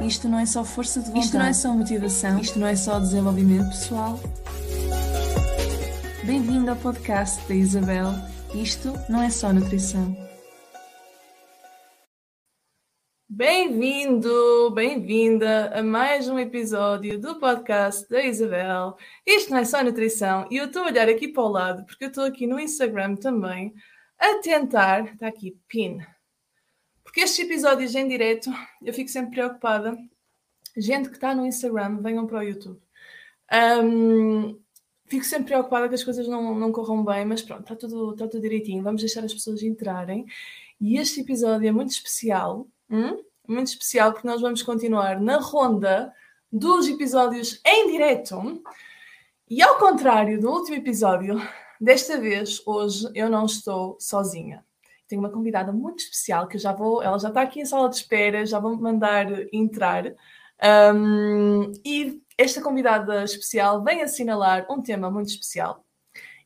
Isto não é só força de vontade. Isto não é só motivação. Isto não é só desenvolvimento pessoal. Bem-vindo ao podcast da Isabel. Isto não é só nutrição. Bem-vindo, bem-vinda a mais um episódio do podcast da Isabel. Isto não é só nutrição e eu estou a olhar aqui para o lado porque eu estou aqui no Instagram também a tentar. Está aqui, pin porque estes episódios em direto, eu fico sempre preocupada. Gente que está no Instagram, venham para o YouTube. Um, fico sempre preocupada que as coisas não, não corram bem, mas pronto, está tudo, está tudo direitinho. Vamos deixar as pessoas entrarem. E este episódio é muito especial. Hum? Muito especial porque nós vamos continuar na ronda dos episódios em direto. E ao contrário do último episódio, desta vez, hoje, eu não estou sozinha tenho uma convidada muito especial que eu já vou, ela já está aqui em sala de espera, já vou mandar entrar. Um, e esta convidada especial vem assinalar um tema muito especial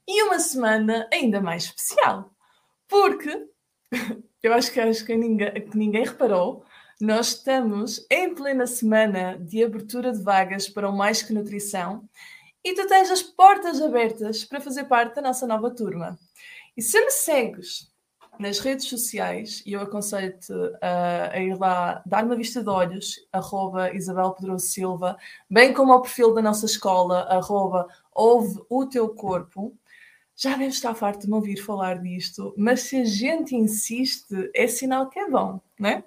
e uma semana ainda mais especial, porque eu acho que, acho que, ninguém, que ninguém reparou, nós estamos em plena semana de abertura de vagas para o Mais Que Nutrição e tu tens as portas abertas para fazer parte da nossa nova turma. E se me segues nas redes sociais, e eu aconselho-te a, a, ir lá dar uma vista de olhos, arroba Isabel Pedroso Silva, bem como ao perfil da nossa escola, arroba ouve o teu corpo. Já deves estar farto de me ouvir falar disto, mas se a gente insiste, é sinal que é bom, né?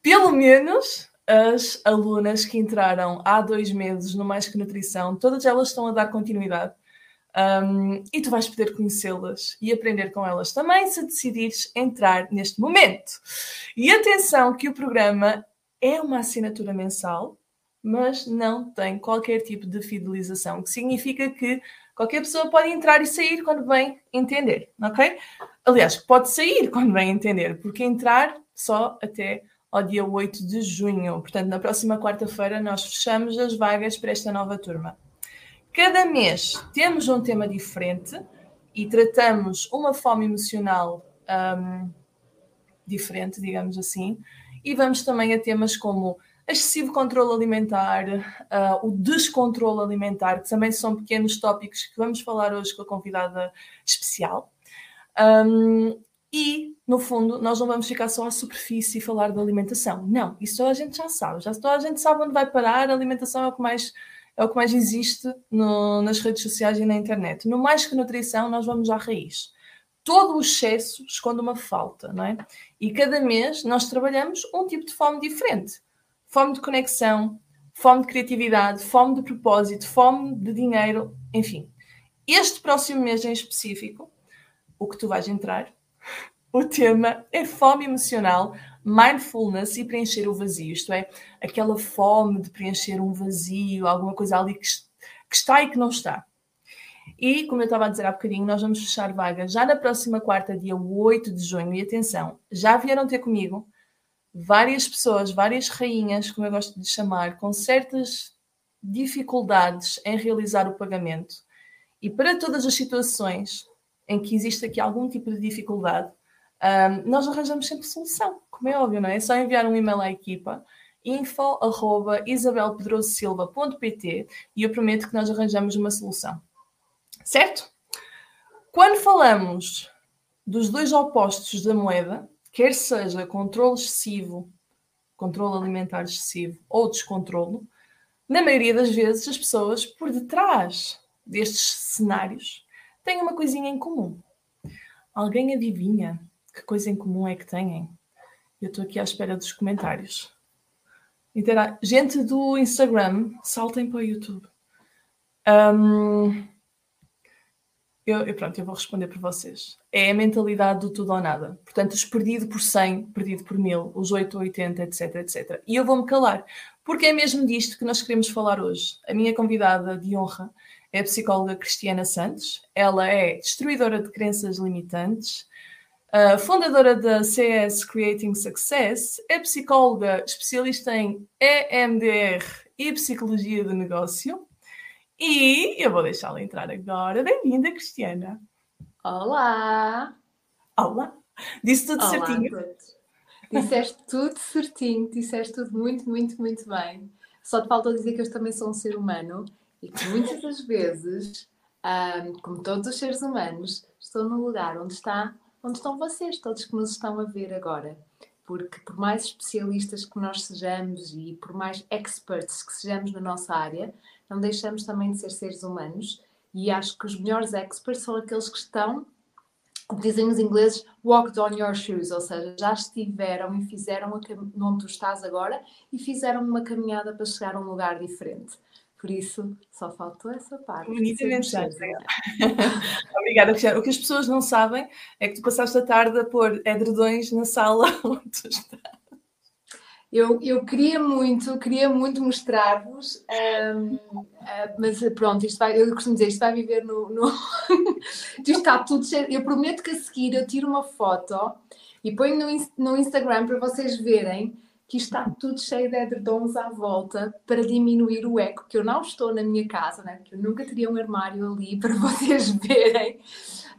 Pelo menos as alunas que entraram há dois meses no Mais Que Nutrição, todas elas estão a dar continuidade um, e tu vais poder conhecê-las e aprender com elas também se decidires entrar neste momento. E atenção que o programa é uma assinatura mensal, mas não tem qualquer tipo de fidelização, que significa que qualquer pessoa pode entrar e sair quando bem entender, ok? Aliás, pode sair quando bem entender, porque entrar só até ao dia 8 de junho. Portanto, na próxima quarta-feira nós fechamos as vagas para esta nova turma. Cada mês temos um tema diferente e tratamos uma fome emocional um, diferente, digamos assim, e vamos também a temas como excessivo controle alimentar, uh, o descontrole alimentar, que também são pequenos tópicos que vamos falar hoje com a convidada especial. Um, e, no fundo, nós não vamos ficar só à superfície e falar da alimentação. Não, isso a gente já sabe. Já a gente sabe onde vai parar. A alimentação é o que mais é o que mais existe no, nas redes sociais e na internet. No mais que nutrição, nós vamos à raiz. Todo o excesso esconde uma falta, não é? E cada mês nós trabalhamos um tipo de fome diferente: fome de conexão, fome de criatividade, fome de propósito, fome de dinheiro, enfim. Este próximo mês em específico, o que tu vais entrar, o tema é fome emocional mindfulness e preencher o vazio, isto é, aquela fome de preencher um vazio, alguma coisa ali que, que está e que não está. E, como eu estava a dizer há bocadinho, nós vamos fechar vaga já na próxima quarta, dia 8 de junho. E atenção, já vieram ter comigo várias pessoas, várias rainhas, como eu gosto de chamar, com certas dificuldades em realizar o pagamento. E para todas as situações em que existe aqui algum tipo de dificuldade, um, nós arranjamos sempre solução como é óbvio, não é? É só enviar um e-mail à equipa info.isabelpedrosilva.pt e eu prometo que nós arranjamos uma solução. Certo? Quando falamos dos dois opostos da moeda, quer seja controle excessivo, controle alimentar excessivo ou descontrolo, na maioria das vezes as pessoas por detrás destes cenários têm uma coisinha em comum. Alguém adivinha que coisa em comum é que têm? Eu estou aqui à espera dos comentários. Intera Gente do Instagram, saltem para o YouTube. Um, eu, eu, pronto, eu vou responder por vocês. É a mentalidade do tudo ou nada. Portanto, os perdido por 100, perdido por 1000, os 8 ou 80, etc, etc. E eu vou-me calar, porque é mesmo disto que nós queremos falar hoje. A minha convidada de honra é a psicóloga Cristiana Santos. Ela é destruidora de crenças limitantes, Fundadora da CS Creating Success, é psicóloga especialista em EMDR e psicologia de negócio. E eu vou deixá-la entrar agora. Bem-vinda, Cristiana. Olá! Olá! Disse tudo Olá certinho. Disseste tudo certinho, disseste tudo muito, muito, muito bem. Só te faltou dizer que eu também sou um ser humano e que muitas das vezes, um, como todos os seres humanos, estou no lugar onde, está, onde estão vocês, todos que nos estão a ver agora. Porque por mais especialistas que nós sejamos e por mais experts que sejamos na nossa área, não deixamos também de ser seres humanos. E acho que os melhores experts são aqueles que estão como dizem os ingleses, walked on your shoes, ou seja, já estiveram e fizeram onde tu estás agora e fizeram uma caminhada para chegar a um lugar diferente. Por isso, só faltou essa parte. Bonitamente Obrigada, Cristiano. O que as pessoas não sabem é que tu passaste a tarde a pôr edredões na sala onde tu estás. Eu, eu queria muito, queria muito mostrar-vos, um, uh, ah, mas pronto, isto vai, eu costumo dizer, isto vai viver no. no... isto está tudo cheio. Eu prometo que a seguir eu tiro uma foto e ponho no, no Instagram para vocês verem que está tudo cheio de edredons à volta para diminuir o eco, que eu não estou na minha casa, né? porque eu nunca teria um armário ali para vocês verem.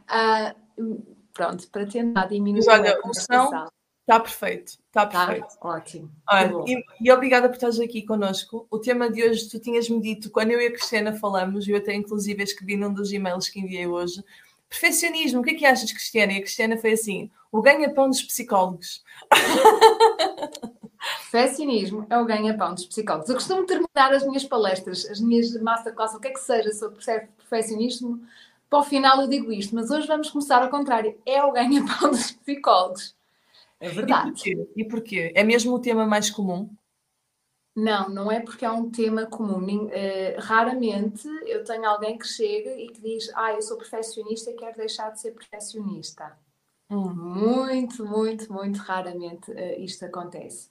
Uh, pronto, para tentar diminuir Mas, olha, o eco. O som, Está perfeito, está tá? perfeito. Tá, ótimo. Olha, e, e, obrigada por estares aqui connosco. O tema de hoje, tu tinhas-me dito, quando eu e a Cristiana falamos, eu até inclusive escrevi num dos e-mails que enviei hoje, perfeccionismo, o que é que achas, Cristiana? E a Cristiana foi assim, o ganha-pão dos psicólogos. Perfeccionismo é o ganha-pão dos psicólogos. Eu costumo terminar as minhas palestras, as minhas masterclass, o que é que seja sobre perfeccionismo, para o final eu digo isto, mas hoje vamos começar ao contrário. É o ganha-pão dos psicólogos. É verdade. E porquê? e porquê? É mesmo o tema mais comum? Não, não é porque é um tema comum. Uh, raramente eu tenho alguém que chega e que diz: Ah, eu sou perfeccionista e quero deixar de ser perfeccionista. Muito, muito, muito raramente uh, isto acontece.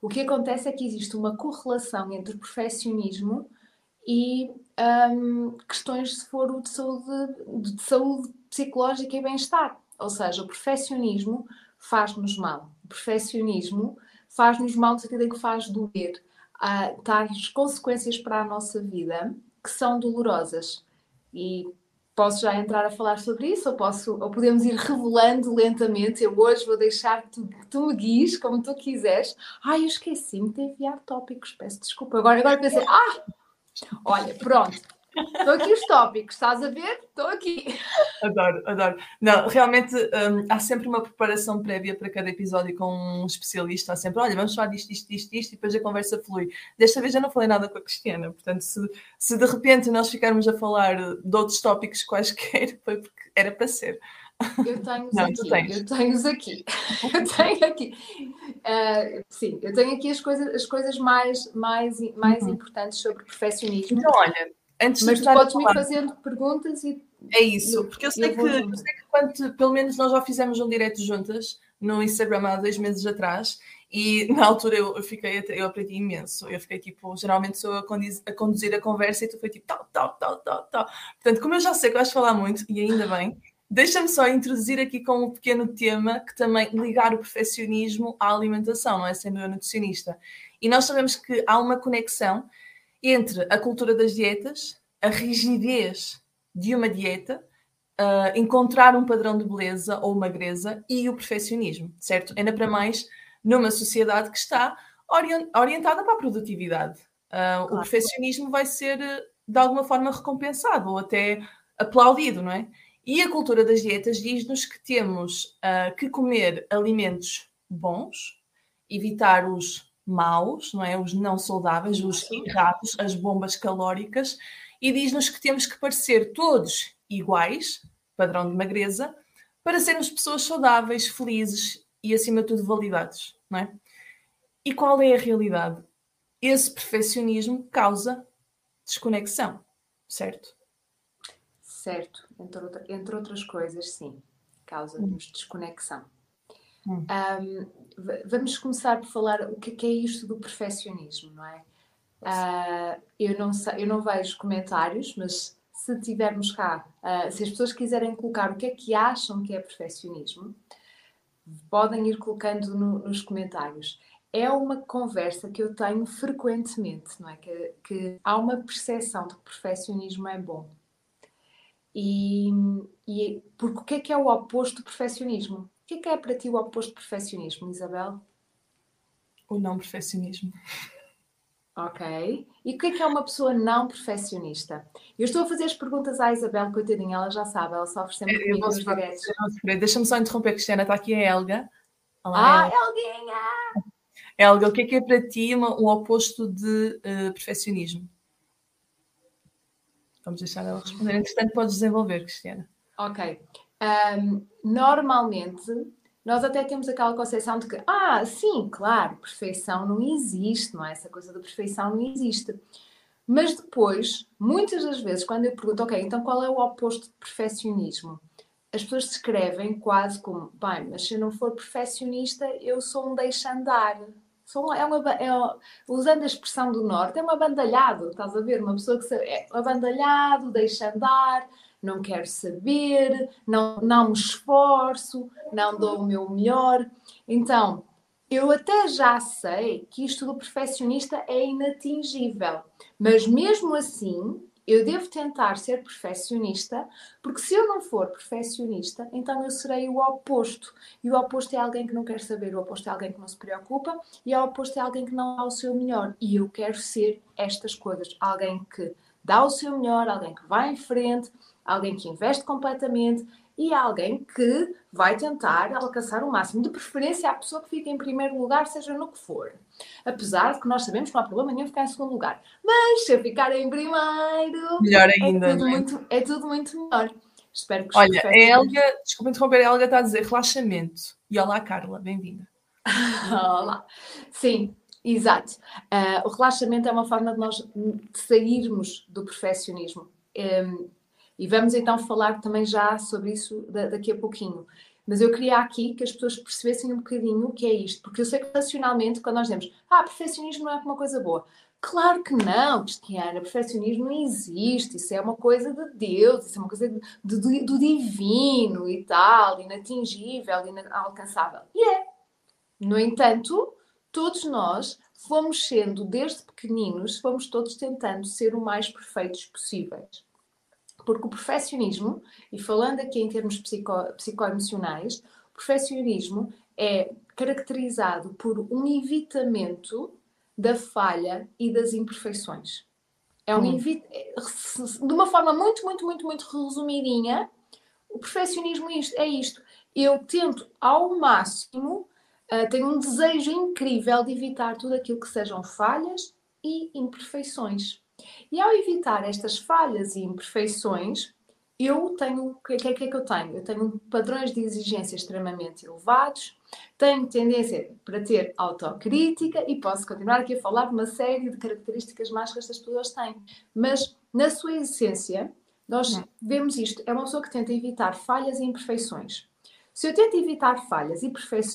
O que acontece é que existe uma correlação entre o perfeccionismo e um, questões de saúde, de saúde psicológica e bem-estar. Ou seja, o perfeccionismo faz-nos mal. O perfeccionismo faz-nos mal no sentido em que faz doer. Há tais consequências para a nossa vida que são dolorosas. E posso já entrar a falar sobre isso ou, posso, ou podemos ir revelando lentamente. Eu hoje vou deixar que tu, tu me guies como tu quiseres. Ai, eu esqueci-me de enviar tópicos, peço desculpa. Agora, agora pensei, ah, olha, pronto, Estou aqui os tópicos, estás a ver? Estou aqui. Adoro, adoro. Não, realmente um, há sempre uma preparação prévia para cada episódio com um especialista. Há sempre, olha, vamos falar disto, isto, isto, isto, e depois a conversa flui. Desta vez já não falei nada com a Cristiana, portanto, se, se de repente nós ficarmos a falar de outros tópicos quaisquer, foi porque era para ser. Eu tenho-os aqui, eu tenho-os aqui, eu tenho aqui. Uh, sim, eu tenho aqui as coisas, as coisas mais, mais, mais uhum. importantes sobre perfeccionismo. Então, olha, Antes Mas tu podes me fazendo perguntas e. É isso, porque eu sei, eu que, eu sei que quando, pelo menos nós já fizemos um direto juntas no Instagram há dois meses atrás e na altura eu, eu fiquei, eu aprendi imenso. Eu fiquei tipo, geralmente sou a, conduzir a, conduzir a conversa e tu foi tipo tal, tal, tal, tal, tal. Portanto, como eu já sei que vais falar muito, e ainda bem, deixa-me só introduzir aqui com um pequeno tema que também ligar o perfeccionismo à alimentação, não é? Sendo eu nutricionista. E nós sabemos que há uma conexão entre a cultura das dietas, a rigidez de uma dieta, uh, encontrar um padrão de beleza ou magreza e o perfeccionismo, certo? Ainda para mais numa sociedade que está orientada para a produtividade. Uh, claro. O perfeccionismo vai ser de alguma forma recompensado ou até aplaudido, não é? E a cultura das dietas diz-nos que temos uh, que comer alimentos bons, evitar os maus, não é? Os não saudáveis, os errados, as bombas calóricas, e diz-nos que temos que parecer todos iguais, padrão de magreza, para sermos pessoas saudáveis, felizes e, acima de tudo, validados, não é? E qual é a realidade? Esse perfeccionismo causa desconexão, certo? Certo, entre, outra, entre outras coisas, sim, causa-nos desconexão. Hum. Um, vamos começar por falar o que é, é isto do perfeccionismo, não é? Uh, eu, não sei, eu não vejo comentários, mas se tivermos cá, uh, se as pessoas quiserem colocar o que é que acham que é perfeccionismo, podem ir colocando no, nos comentários. É uma conversa que eu tenho frequentemente, não é? Que, que há uma percepção de que perfeccionismo é bom. E, e porque o que é que é o oposto do perfeccionismo? O que é que é para ti o oposto de perfeccionismo, Isabel? O não perfeccionismo. Ok. E o que é que é uma pessoa não perfeccionista? Eu estou a fazer as perguntas à Isabel, coitadinha, ela já sabe, ela sofre sempre Eu comigo nos diretos. Deixa-me só interromper, Cristiana, está aqui a Helga. Ah, Helga. Elguinha! Helga, o que é que é para ti o oposto de eh, perfeccionismo? Vamos deixar ela responder. Entretanto, podes desenvolver, Cristiana. Ok. Ahm, normalmente, nós até temos aquela concepção de que, ah, sim, claro, perfeição não existe, não é? Essa coisa da perfeição não existe. Mas depois, muitas das vezes, quando eu pergunto, ok, então qual é o oposto de perfeccionismo? As pessoas descrevem quase como, bem, mas se eu não for perfeccionista, eu sou um deixa-andar. Sou um- é uma, é, um- usando a expressão do Norte, é um abandalhado, estás a ver? Uma pessoa que é abandalhado, deixa andar, não quero saber, não, não me esforço, não dou o meu melhor. Então, eu até já sei que isto do perfeccionista é inatingível, mas mesmo assim, eu devo tentar ser perfeccionista, porque se eu não for perfeccionista, então eu serei o oposto. E o oposto é alguém que não quer saber, o oposto é alguém que não se preocupa, e o oposto é alguém que não dá o seu melhor. E eu quero ser estas coisas. Alguém que dá o seu melhor, alguém que vai em frente, alguém que investe completamente e alguém que vai tentar alcançar o máximo. De preferência, a pessoa que fica em primeiro lugar, seja no que for. Apesar de que nós sabemos que não há problema nenhum ficar em segundo lugar. Mas se eu ficar em primeiro, Melhor é ainda. tudo, é? muito, é tudo muito melhor. Espero que Olha, a Helga, desculpa interromper, a Helga está a dizer relaxamento. E olá, Carla, bem-vinda. Olá. Sim, exato. Ah, o relaxamento é uma forma de nós de sairmos do perfeccionismo. Em, e vamos então falar também já sobre isso da- daqui a pouquinho. Mas eu queria aqui que as pessoas percebessem um bocadinho o que é isto, porque eu sei que racionalmente, quando nós dizemos, ah, perfeccionismo não é uma coisa boa. Claro que não, Cristiana, perfeccionismo não existe, isso é uma coisa de Deus, isso é uma coisa de- de- do divino e tal, inatingível, inalcançável. E é. No entanto, todos nós fomos sendo, desde pequeninos, fomos todos tentando ser o mais perfeitos possíveis. Porque o perfeccionismo, e falando aqui em termos psico, psicoemocionais, o perfeccionismo é caracterizado por um evitamento da falha e das imperfeições. É um Hum. é, de uma forma muito, muito, muito, muito resumidinha, o perfeccionismo é isto. É isto. Eu tento ao máximo Uh, tenho um desejo incrível de evitar tudo aquilo que sejam falhas e imperfeições. E ao evitar estas falhas e imperfeições, eu tenho. O que, é que é que eu tenho? Eu tenho padrões de exigência extremamente elevados, tenho tendência para ter autocrítica e posso continuar aqui a falar de uma série de características más que estas pessoas têm. Mas, na sua essência, nós Hum. vemos isto. É uma pessoa que tenta evitar falhas e imperfeições. Se eu tento evitar falhas e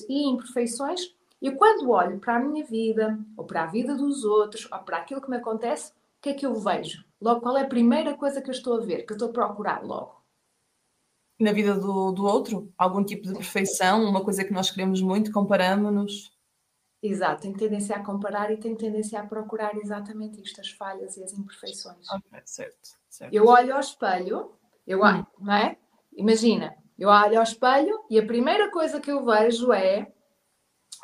e imperfeições, eu quando olho para a minha vida, ou para a vida dos outros, ou para aquilo que me acontece, o que é que eu vejo? Logo, qual é a primeira coisa que eu estou a ver, que eu estou a procurar logo? Na vida do, do outro, algum tipo de perfeição, uma coisa que nós queremos muito, comparamos-nos. Exato, tenho tendência a comparar e tenho tendência a procurar exatamente isto, as falhas e as imperfeições. Ok, certo, certo. Eu olho ao espelho, eu olho, não é? Imagina, eu olho ao espelho e a primeira coisa que eu vejo é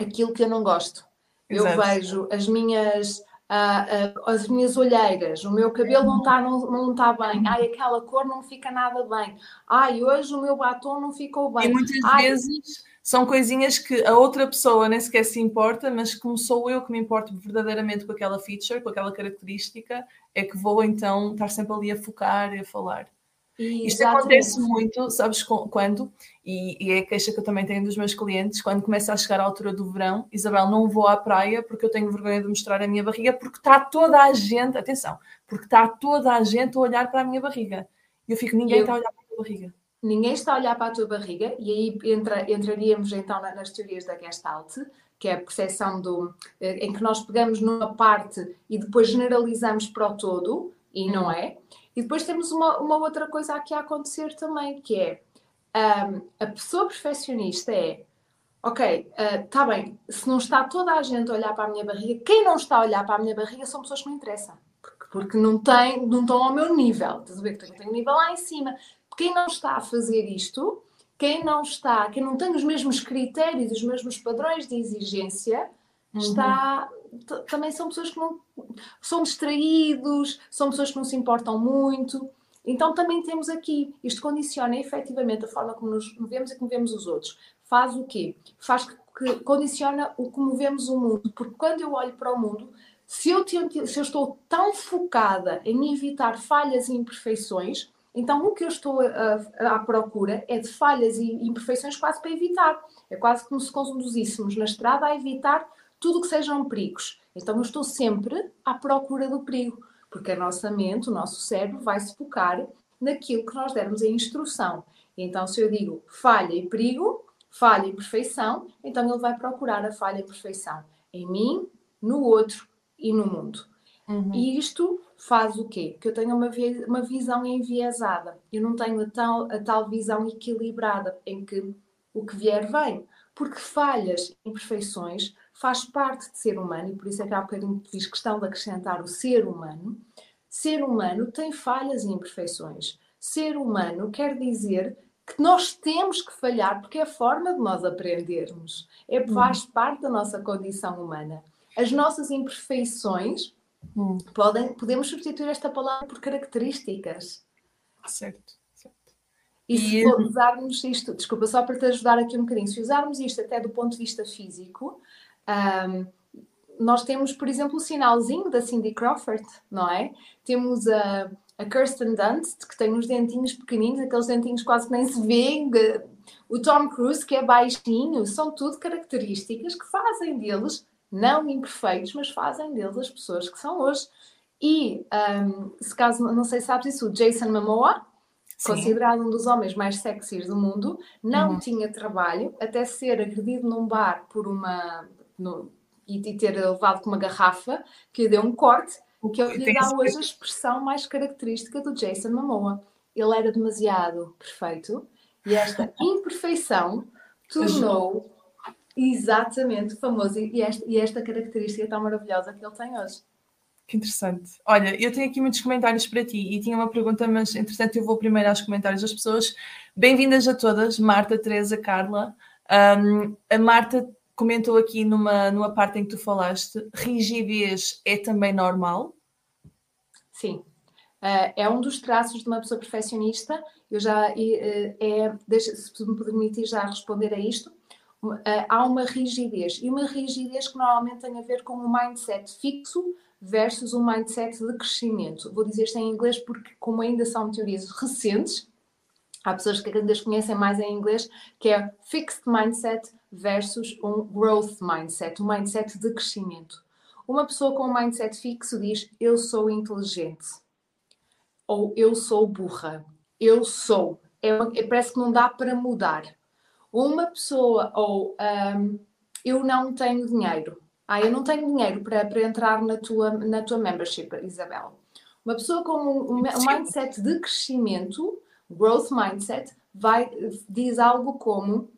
aquilo que eu não gosto. Eu Exato. vejo as minhas, ah, ah, as minhas olheiras, o meu cabelo não está não, não tá bem, ai, aquela cor não fica nada bem, ai, hoje o meu batom não ficou E bem. muitas Ai, vezes são coisinhas que a outra pessoa nem sequer se importa, mas como sou eu que me importo verdadeiramente com aquela feature, com aquela característica, é que vou então estar sempre ali a focar e a falar. Isto acontece muito, sabes quando? E, e é a queixa que eu também tenho dos meus clientes, quando começa a chegar a altura do verão, Isabel, não vou à praia porque eu tenho vergonha de mostrar a minha barriga, porque está toda a gente, atenção, porque está toda a gente a olhar para a minha barriga. E eu fico, ninguém Eu- está a olhar para a minha barriga. Ninguém está a olhar para a tua barriga, e aí entra- entraríamos então na- nas teorias da Gestalt, que é a percepção do, eh, em que nós pegamos numa parte e depois generalizamos para o todo, e não é. E depois temos uma, uma outra coisa aqui a acontecer também, que é ahm, a pessoa perfeccionista é ok, está bem, se não está toda a gente a olhar para a minha barriga, quem não está a olhar para a minha barriga são pessoas que me interessam. Porque, porque não, têm, não estão ao meu nível. Estás a ver que eu tenho um nível lá em cima. Quem não está a fazer isto, quem não está, quem não tem os mesmos critérios, os mesmos padrões de exigência, uhum. está também são pessoas que não são distraídos, são pessoas que não se importam muito. Então também temos aqui, isto condiciona efetivamente a forma como nos vemos e como vemos os outros. Faz o quê? Faz que, que condiciona o como vemos o mundo, porque quando eu olho para o mundo, se eu, se eu estou tão focada em evitar falhas e imperfeições, então o que eu estou à procura é de falhas e imperfeições quase para evitar. É quase como se conduzíssemos na estrada a evitar tudo que sejam perigos. Então eu estou sempre à procura do perigo, porque a nossa mente, o nosso cérebro vai se focar naquilo que nós dermos a instrução. Então se eu digo falha e perigo, falha e perfeição, então ele vai procurar a falha e perfeição em mim, no outro e no mundo. Uhum. E isto faz o quê? Que eu tenha uma, uma visão enviesada. Eu não tenho a tal, a tal visão equilibrada em que o que vier vem. Porque falhas, imperfeições faz parte de ser humano, e por isso é que há bocadinho fiz questão de acrescentar o ser humano. Ser humano tem falhas e imperfeições. Ser humano quer dizer que nós temos que falhar porque é a forma de nós aprendermos. É, hum. faz parte da nossa condição humana. As nossas imperfeições hum. podem, podemos substituir esta palavra por características. Certo. E se usarmos isto, desculpa, só para te ajudar aqui um bocadinho, se usarmos isto até do ponto de vista físico, um, nós temos, por exemplo, o sinalzinho da Cindy Crawford, não é? Temos a, a Kirsten Dunst, que tem uns dentinhos pequeninos, aqueles dentinhos quase que nem se vêem. O Tom Cruise, que é baixinho, são tudo características que fazem deles, não imperfeitos, mas fazem deles as pessoas que são hoje. E, um, se caso, não sei se sabes isso, o Jason Momoa, Sim. considerado um dos homens mais sexys do mundo, não uhum. tinha trabalho até ser agredido num bar por uma no, e, e, ter levado com uma garrafa que lhe deu um corte, o que lhe dá hoje a expressão mais característica do Jason Momoa. Ele era demasiado perfeito e esta imperfeição tornou exatamente famoso e esta, e esta característica tão maravilhosa que ele tem hoje. Que interessante. Olha, eu tenho aqui muitos comentários para ti e tinha uma pergunta, mas entretanto eu vou primeiro aos comentários das pessoas. Bem-vindas a todas, Marta, Teresa, Carla. Um, a Marta comentou aqui numa, numa parte em que tu falaste, rigidez é também normal? Sim. Uh, é um dos traços de uma pessoa perfeccionista. Eu já, uh, é, deixa, se me permitir já responder a isto, uh, há uma rigidez. E uma rigidez que normalmente tem a ver com um mindset fixo versus um mindset de crescimento. Vou dizer isto em inglês porque, como ainda são teorias recentes, há pessoas que ainda conhecem mais em inglês, que é fixed mindset versus um growth mindset, um mindset de crescimento. Uma pessoa com um mindset fixo diz eu sou inteligente ou eu sou burra, eu sou. É, é, parece que não dá para mudar. Uma pessoa ou um, eu não tenho dinheiro. Ah, eu não tenho dinheiro para, para entrar na tua, na tua membership, Isabel. Uma pessoa com um, um mindset de crescimento, growth mindset, vai, diz algo como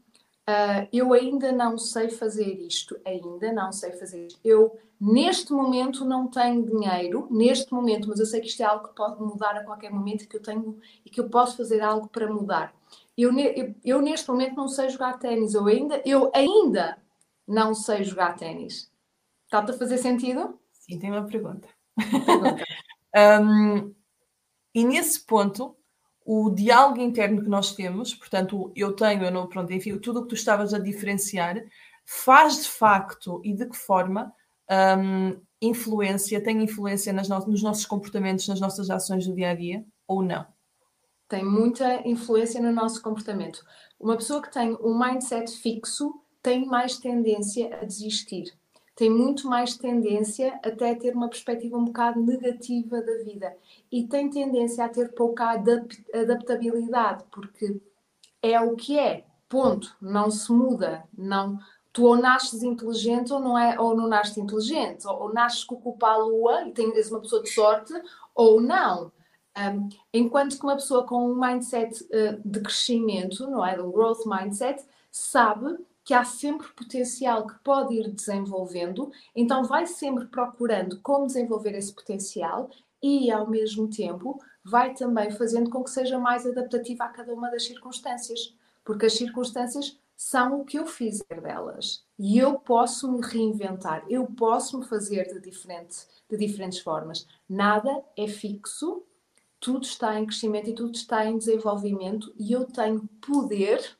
Uh, eu ainda não sei fazer isto, ainda não sei fazer isto. Eu, neste momento, não tenho dinheiro, neste momento, mas eu sei que isto é algo que pode mudar a qualquer momento e que eu tenho e que eu posso fazer algo para mudar. Eu, eu, eu neste momento não sei jogar ténis, eu ainda, eu ainda não sei jogar ténis. Está-te a fazer sentido? Sim, tem uma pergunta. pergunta. um, e nesse ponto, o diálogo interno que nós temos, portanto, eu tenho, eu não, pronto, enfim, tudo o que tu estavas a diferenciar, faz de facto e de que forma um, influência, tem influência nas no, nos nossos comportamentos, nas nossas ações do dia a dia, ou não? Tem muita influência no nosso comportamento. Uma pessoa que tem um mindset fixo tem mais tendência a desistir tem muito mais tendência até a ter uma perspectiva um bocado negativa da vida. E tem tendência a ter pouca adaptabilidade, porque é o que é, ponto, não se muda, não. Tu ou nasces inteligente ou não é ou não nasces inteligente, ou, ou nasces com culpa à lua e tens uma pessoa de sorte ou não. Um, enquanto que uma pessoa com um mindset uh, de crescimento, não é, um growth mindset, sabe que há sempre potencial que pode ir desenvolvendo, então vai sempre procurando como desenvolver esse potencial e, ao mesmo tempo, vai também fazendo com que seja mais adaptativa a cada uma das circunstâncias, porque as circunstâncias são o que eu fizer delas. E eu posso me reinventar, eu posso me fazer de, diferente, de diferentes formas. Nada é fixo, tudo está em crescimento e tudo está em desenvolvimento e eu tenho poder,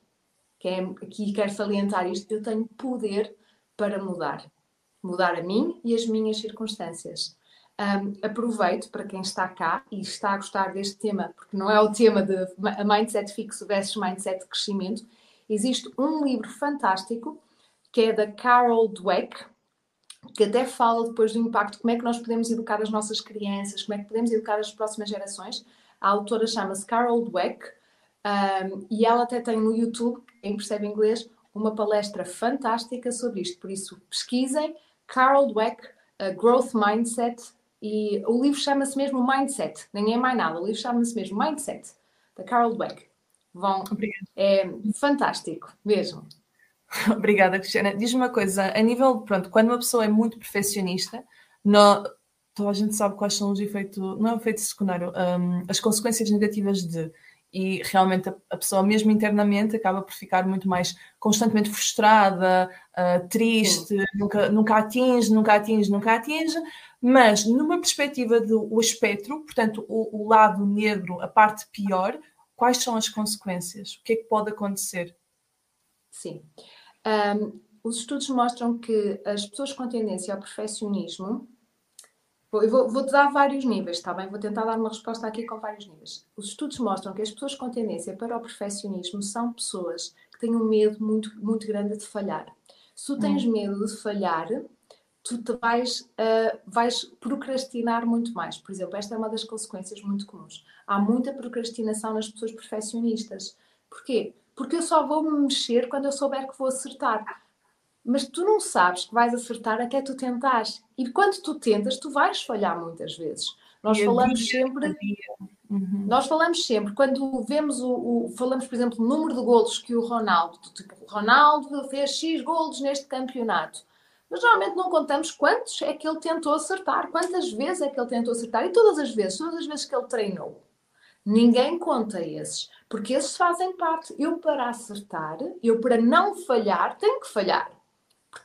que é, quero salientar isto, eu tenho poder para mudar. Mudar a mim e as minhas circunstâncias. Um, aproveito para quem está cá e está a gostar deste tema, porque não é o tema de mindset fixo versus mindset de crescimento. Existe um livro fantástico que é da Carol Dweck, que até fala depois do impacto, como é que nós podemos educar as nossas crianças, como é que podemos educar as próximas gerações. A autora chama-se Carol Dweck um, e ela até tem no YouTube, quem percebe inglês, uma palestra fantástica sobre isto. Por isso, pesquisem Carol Dweck, Growth Mindset, e o livro chama-se mesmo Mindset, nem é mais nada, o livro chama-se mesmo Mindset, da Carol Dweck. Vão, é fantástico, mesmo. Obrigada, Cristiana. Diz-me uma coisa, a nível, pronto, quando uma pessoa é muito perfeccionista, toda a gente sabe quais são os efeitos, não é o efeito secundário, um, as consequências negativas de, e realmente a, pessoa mesmo internamente acaba por ficar muito mais constantemente frustrada, uh, triste, nunca, nunca atinge, nunca atinge, nunca atinge, mas numa perspectiva do espectro, portanto o, o lado negro, a parte pior, quais são as consequências? O que é que pode acontecer? Sim. Um, os estudos mostram que as pessoas com tendência ao perfeccionismo. Vou, vou, vou, te dar vários níveis, está bem? Vou tentar dar uma resposta aqui com vários níveis. Os estudos mostram que as pessoas com tendência para o perfeccionismo são pessoas que têm um medo muito, muito grande de falhar. Se tu tens hum. medo de falhar, tu te vais, uh, vais procrastinar muito mais. Por exemplo, esta é uma das consequências muito comuns. Há muita procrastinação nas pessoas perfeccionistas. Porquê? Porque eu só vou me mexer quando eu souber que vou acertar. Mas tu não sabes que vais acertar até tu tentares. E quando tu tentas, tu vais falhar muitas vezes. Nós falamos sempre. Uhum. Nós falamos sempre, quando vemos o, o, Falamos, por exemplo, o número de golos que o Ronaldo. Tipo, o Ronaldo fez X golos neste campeonato. Mas normalmente não contamos quantos é que ele tentou acertar, quantas vezes é que ele tentou acertar. E todas as vezes, todas as vezes que ele treinou. Ninguém conta esses, porque esses fazem parte. Eu, para acertar, eu, para não falhar, tenho que falhar.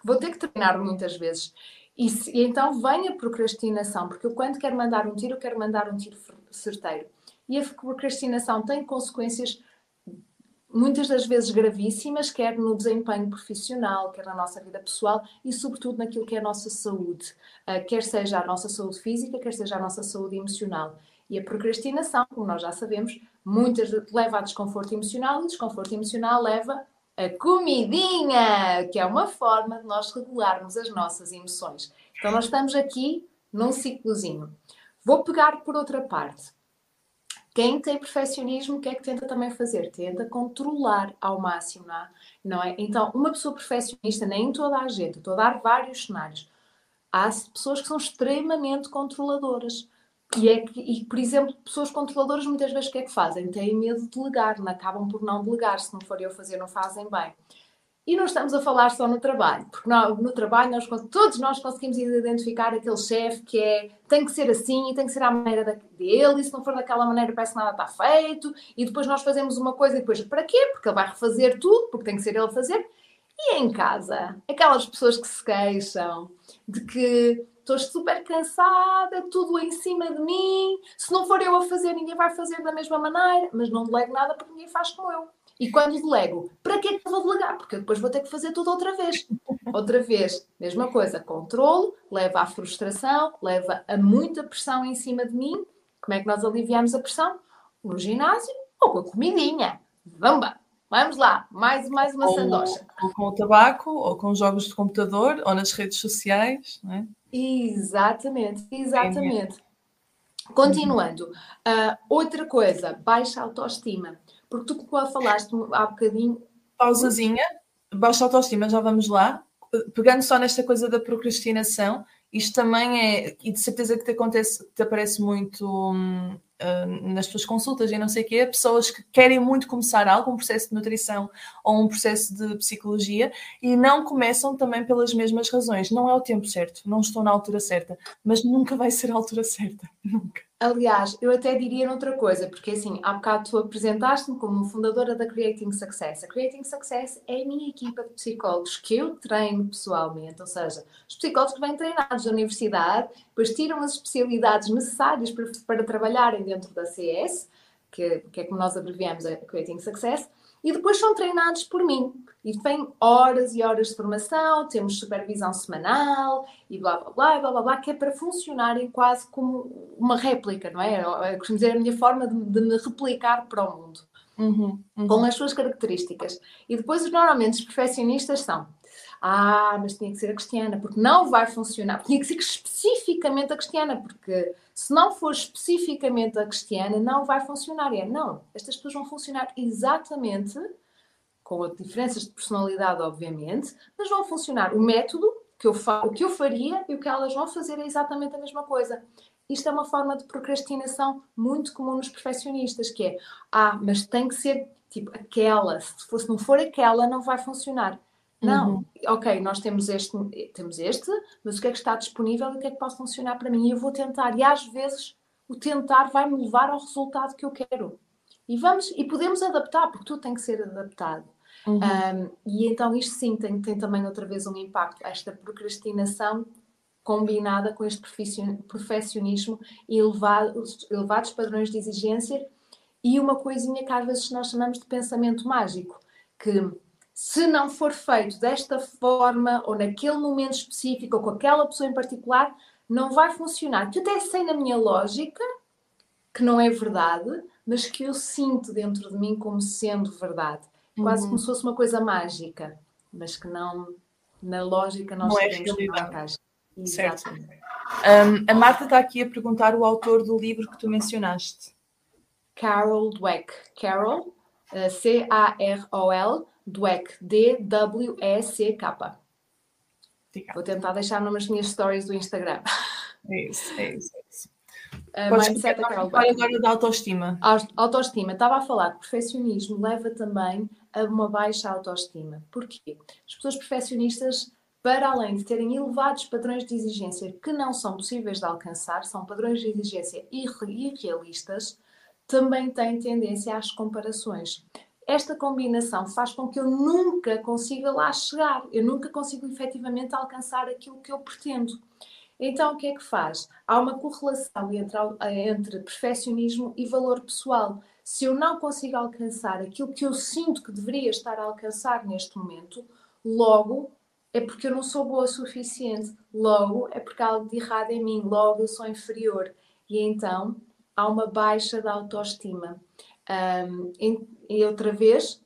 Vou ter que treinar muitas vezes. E, se, e então vem a procrastinação, porque eu, quando quero mandar um tiro, eu quero mandar um tiro certeiro. E a procrastinação tem consequências muitas das vezes gravíssimas, quer no desempenho profissional, quer na nossa vida pessoal e, sobretudo, naquilo que é a nossa saúde, uh, quer seja a nossa saúde física, quer seja a nossa saúde emocional. E a procrastinação, como nós já sabemos, muitas leva a desconforto emocional e desconforto emocional leva a comidinha, que é uma forma de nós regularmos as nossas emoções. Então, nós estamos aqui num ciclozinho. Vou pegar por outra parte. Quem tem perfeccionismo, o que é que tenta também fazer? Tenta controlar ao máximo, não é? Então, uma pessoa perfeccionista, nem toda a gente, estou a dar vários cenários. Há pessoas que são extremamente controladoras. E, é que, e, por exemplo, pessoas controladoras muitas vezes o que é que fazem? Têm medo de delegar, não acabam por não delegar. Se não for eu fazer, não fazem bem. E não estamos a falar só no trabalho, porque no, no trabalho nós, todos nós conseguimos identificar aquele chefe que é tem que ser assim e tem que ser à maneira dele, e se não for daquela maneira parece que nada está feito, e depois nós fazemos uma coisa e depois para quê? Porque ele vai refazer tudo, porque tem que ser ele a fazer. E em casa, aquelas pessoas que se queixam de que estou super cansada, tudo em cima de mim. Se não for eu a fazer, ninguém vai fazer da mesma maneira, mas não delego nada porque ninguém faz como eu. E quando delego, para que é que vou delegar? Porque depois vou ter que fazer tudo outra vez. Outra vez, mesma coisa, controlo, leva à frustração, leva a muita pressão em cima de mim. Como é que nós aliviamos a pressão? No ginásio ou com a comidinha. Vamos Vamos lá, mais, mais uma ou, sandocha. Ou com o tabaco, ou com jogos de computador, ou nas redes sociais, não é? Exatamente, exatamente. É Continuando, uh, outra coisa, baixa autoestima. Porque tu falaste há bocadinho. Pausazinha, baixa autoestima, já vamos lá. Pegando só nesta coisa da procrastinação, isto também é, e de certeza que te acontece, te aparece muito hum, uh, nas tuas consultas e não sei o quê, pessoas que querem muito começar algo, um processo de nutrição ou um processo de psicologia e não começam também pelas mesmas razões. Não é o tempo certo, não estou na altura certa, mas nunca vai ser a altura certa, nunca. Aliás, eu até diria outra coisa, porque assim, há bocado tu apresentaste-me como fundadora da Creating Success. A Creating Success é a minha equipa de psicólogos que eu treino pessoalmente, ou seja, os psicólogos que vêm treinados da universidade, depois tiram as especialidades necessárias para, para trabalharem dentro da CS, que, que é como nós abreviamos a Creating Success, e depois são treinados por mim. E tem horas e horas de formação, temos supervisão semanal e blá blá blá blá blá, blá que é para funcionarem quase como uma réplica, não é? Eu costumo dizer a minha forma de, de me replicar para o mundo. Uhum, uhum. Com as suas características. E depois, normalmente, os perfeccionistas são ah, mas tinha que ser a Cristiana, porque não vai funcionar. Tinha que ser especificamente a Cristiana, porque se não for especificamente a Cristiana, não vai funcionar. E é, não, estas pessoas vão funcionar exatamente, com diferenças de personalidade, obviamente, mas vão funcionar. O método que eu fa o que eu faria e o que elas vão fazer é exatamente a mesma coisa. Isto é uma forma de procrastinação muito comum nos perfeccionistas, que é, ah, mas tem que ser tipo aquela, se fosse, não for aquela, não vai funcionar. Não, uhum. ok, nós temos este, temos este, mas o que é que está disponível e o que é que pode funcionar para mim? E eu vou tentar, e às vezes o tentar vai-me levar ao resultado que eu quero. E vamos, e podemos adaptar, porque tudo tem que ser adaptado. Uhum. Um, e então isto sim tem, tem também outra vez um impacto, esta procrastinação combinada com este perfeccionismo e elevados, elevados padrões de exigência e uma coisinha que às vezes nós chamamos de pensamento mágico, que se não for feito desta forma, ou naquele momento específico, ou com aquela pessoa em particular, não vai funcionar. Que até sei na minha lógica que não é verdade, mas que eu sinto dentro de mim como sendo verdade. Quase uhum. como se fosse uma coisa mágica, mas que não, na lógica, nós não é realidade. Certo. Um, a Marta está aqui a perguntar o autor do livro que tu mencionaste. Carol Dweck. Carol, uh, C-A-R-O-L, Dweck, D-W-E-C-K. Vou tentar deixar nas minhas stories do Instagram. É isso, é isso. É isso. Uh, mindset da Carol agora da autoestima. Autoestima. Estava a falar que perfeccionismo leva também a uma baixa autoestima. Porquê? As pessoas perfeccionistas, para além de terem elevados padrões de exigência que não são possíveis de alcançar, são padrões de exigência irrealistas, também têm tendência às comparações esta combinação faz com que eu nunca consiga lá chegar, eu nunca consigo efetivamente alcançar aquilo que eu pretendo. Então, o que é que faz? Há uma correlação entre, entre perfeccionismo e valor pessoal. Se eu não consigo alcançar aquilo que eu sinto que deveria estar a alcançar neste momento, logo é porque eu não sou boa o suficiente, logo é porque há algo de errado em mim, logo eu sou inferior. E então há uma baixa da autoestima. Um, e outra vez,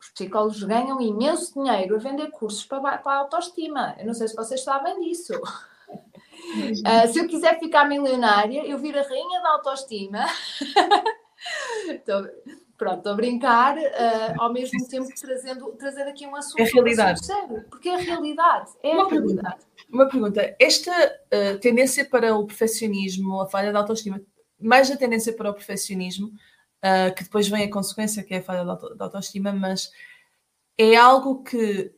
os psicólogos ganham imenso dinheiro a vender cursos para, para a autoestima. Eu não sei se vocês sabem disso. Uh, se eu quiser ficar milionária, eu vir a rainha da autoestima. Então, pronto, estou a brincar, uh, ao mesmo tempo trazendo, trazendo aqui um assunto. É realidade. Sério, porque é a realidade. É uma a realidade. Pergunta, uma pergunta. Esta uh, tendência para o perfeccionismo, a falha da autoestima, mais a tendência para o perfeccionismo, uh, que depois vem a consequência, que é a falha da autoestima, mas é algo que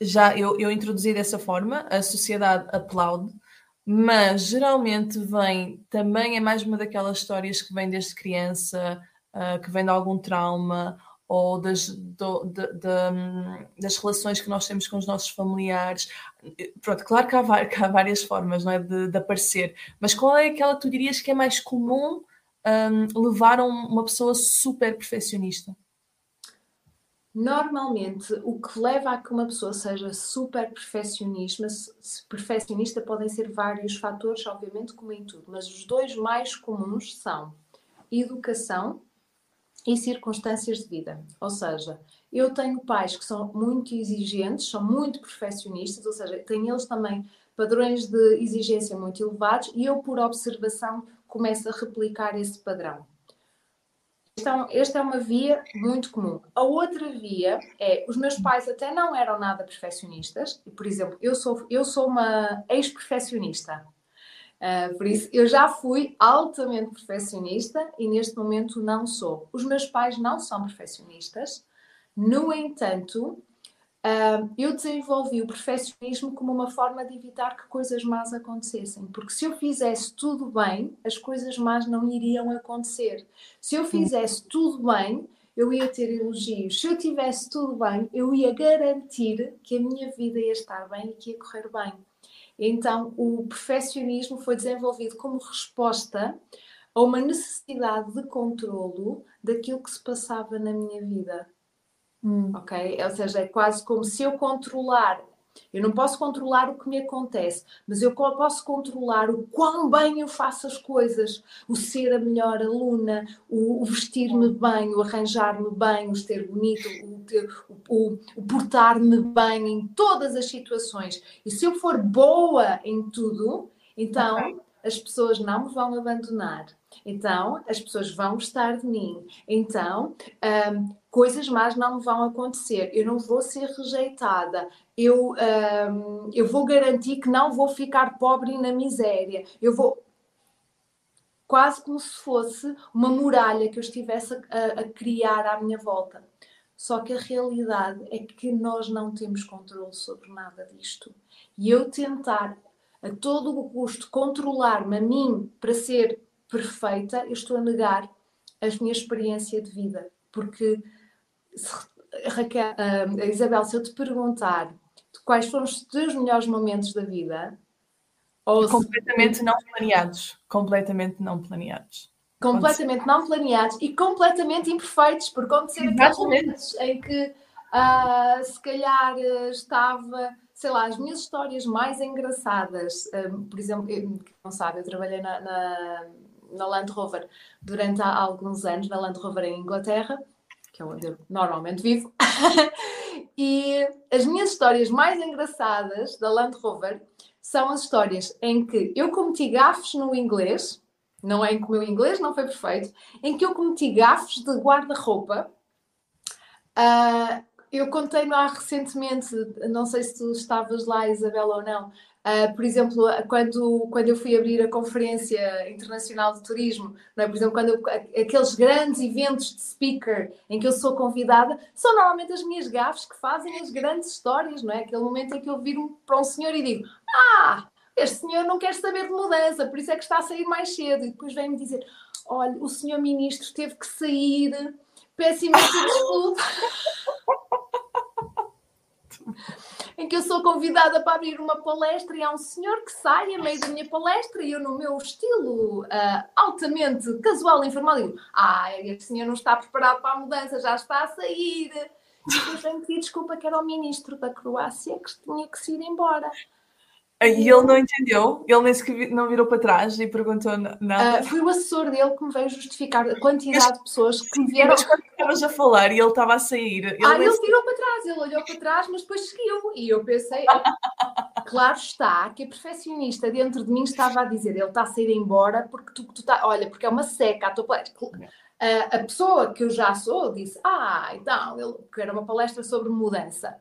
já eu, eu introduzi dessa forma, a sociedade aplaude, mas geralmente vem, também é mais uma daquelas histórias que vem desde criança, uh, que vem de algum trauma, ou das, do, de, de, das relações que nós temos com os nossos familiares. Pronto, claro que há, que há várias formas não é, de, de, aparecer, mas qual é aquela que tu dirias que é mais comum um, levaram uma pessoa super perfeccionista? Normalmente, o que leva a que uma pessoa seja super perfeccionista, perfeccionista podem ser vários fatores, obviamente, como em tudo, mas os dois mais comuns são educação e circunstâncias de vida. Ou seja, eu tenho pais que são muito exigentes, são muito perfeccionistas, ou seja, têm eles também padrões de exigência muito elevados e eu, por observação, começo a replicar esse padrão. Então, esta é uma via muito comum. A outra via é, os meus pais até não eram nada perfeccionistas, e, por exemplo, eu sou, eu sou uma ex-perfeccionista. Uh, por isso, eu já fui altamente perfeccionista e neste momento não sou. Os meus pais não são perfeccionistas, no entanto, Uh, eu desenvolvi o perfeccionismo como uma forma de evitar que coisas más acontecessem, porque se eu fizesse tudo bem, as coisas más não iriam acontecer. Se eu fizesse tudo bem, eu ia ter elogios. Se eu tivesse tudo bem, eu ia garantir que a minha vida ia estar bem e que ia correr bem. Então, o perfeccionismo foi desenvolvido como resposta a uma necessidade de controlo daquilo que se passava na minha vida. Hum. Ok? Ou seja, é quase como se eu controlar. Eu não posso controlar o que me acontece, mas eu posso controlar o quão bem eu faço as coisas, o ser a melhor aluna, o, o vestir-me bem, o arranjar-me bem, o estar bonito, o, o, o portar-me bem em todas as situações. E se eu for boa em tudo, então okay. as pessoas não me vão abandonar. Então, as pessoas vão gostar de mim. Então, um, coisas más não vão acontecer. Eu não vou ser rejeitada. Eu, um, eu vou garantir que não vou ficar pobre e na miséria. Eu vou. Quase como se fosse uma muralha que eu estivesse a, a criar à minha volta. Só que a realidade é que nós não temos controle sobre nada disto. E eu tentar a todo o custo controlar-me a mim para ser perfeita, eu estou a negar a minha experiência de vida. Porque, se, Raquel, uh, Isabel, se eu te perguntar quais foram os teus melhores momentos da vida, ou completamente se... não planeados, completamente não planeados. Completamente não planeados e completamente imperfeitos, porque aconteceram momentos em que uh, se calhar uh, estava, sei lá, as minhas histórias mais engraçadas, por exemplo, eu, não sabe, eu trabalhei na, na na Land Rover durante há alguns anos, na Land Rover em Inglaterra, que é onde eu normalmente vivo. e as minhas histórias mais engraçadas da Land Rover são as histórias em que eu cometi gafes no inglês, não é em que o meu inglês não foi perfeito, em que eu cometi gafes de guarda-roupa. Uh, eu contei lá recentemente, não sei se tu estavas lá, Isabela, ou não, Uh, por exemplo, quando, quando eu fui abrir a Conferência Internacional de Turismo, não é? por exemplo, quando eu, aqueles grandes eventos de speaker em que eu sou convidada, são normalmente as minhas gafes que fazem as grandes histórias, não é? Aquele momento em que eu viro para um senhor e digo: Ah, este senhor não quer saber de mudança, por isso é que está a sair mais cedo. E depois vem-me dizer: Olha, o senhor ministro teve que sair, imensa desculpa. em que eu sou convidada para abrir uma palestra e há um senhor que sai a meio da minha palestra e eu, no meu estilo uh, altamente casual e informal, digo: Ah, este senhor não está preparado para a mudança, já está a sair. E depois venho pedir desculpa que era o ministro da Croácia que tinha que se ir embora. E ele não entendeu? Ele nem sequer não virou para trás e perguntou nada? Uh, foi o assessor dele que me veio justificar a quantidade de pessoas que me vieram. Mas quando estavas a falar e ele estava a sair. Ele ah, ele virou para trás, ele olhou para trás, mas depois seguiu. E eu pensei, claro está, que a perfeccionista dentro de mim estava a dizer: ele está a sair embora porque tu, tu tá, olha, porque é uma seca a tua palestra. Uh, a pessoa que eu já sou disse: Ah, então, ele quer uma palestra sobre mudança.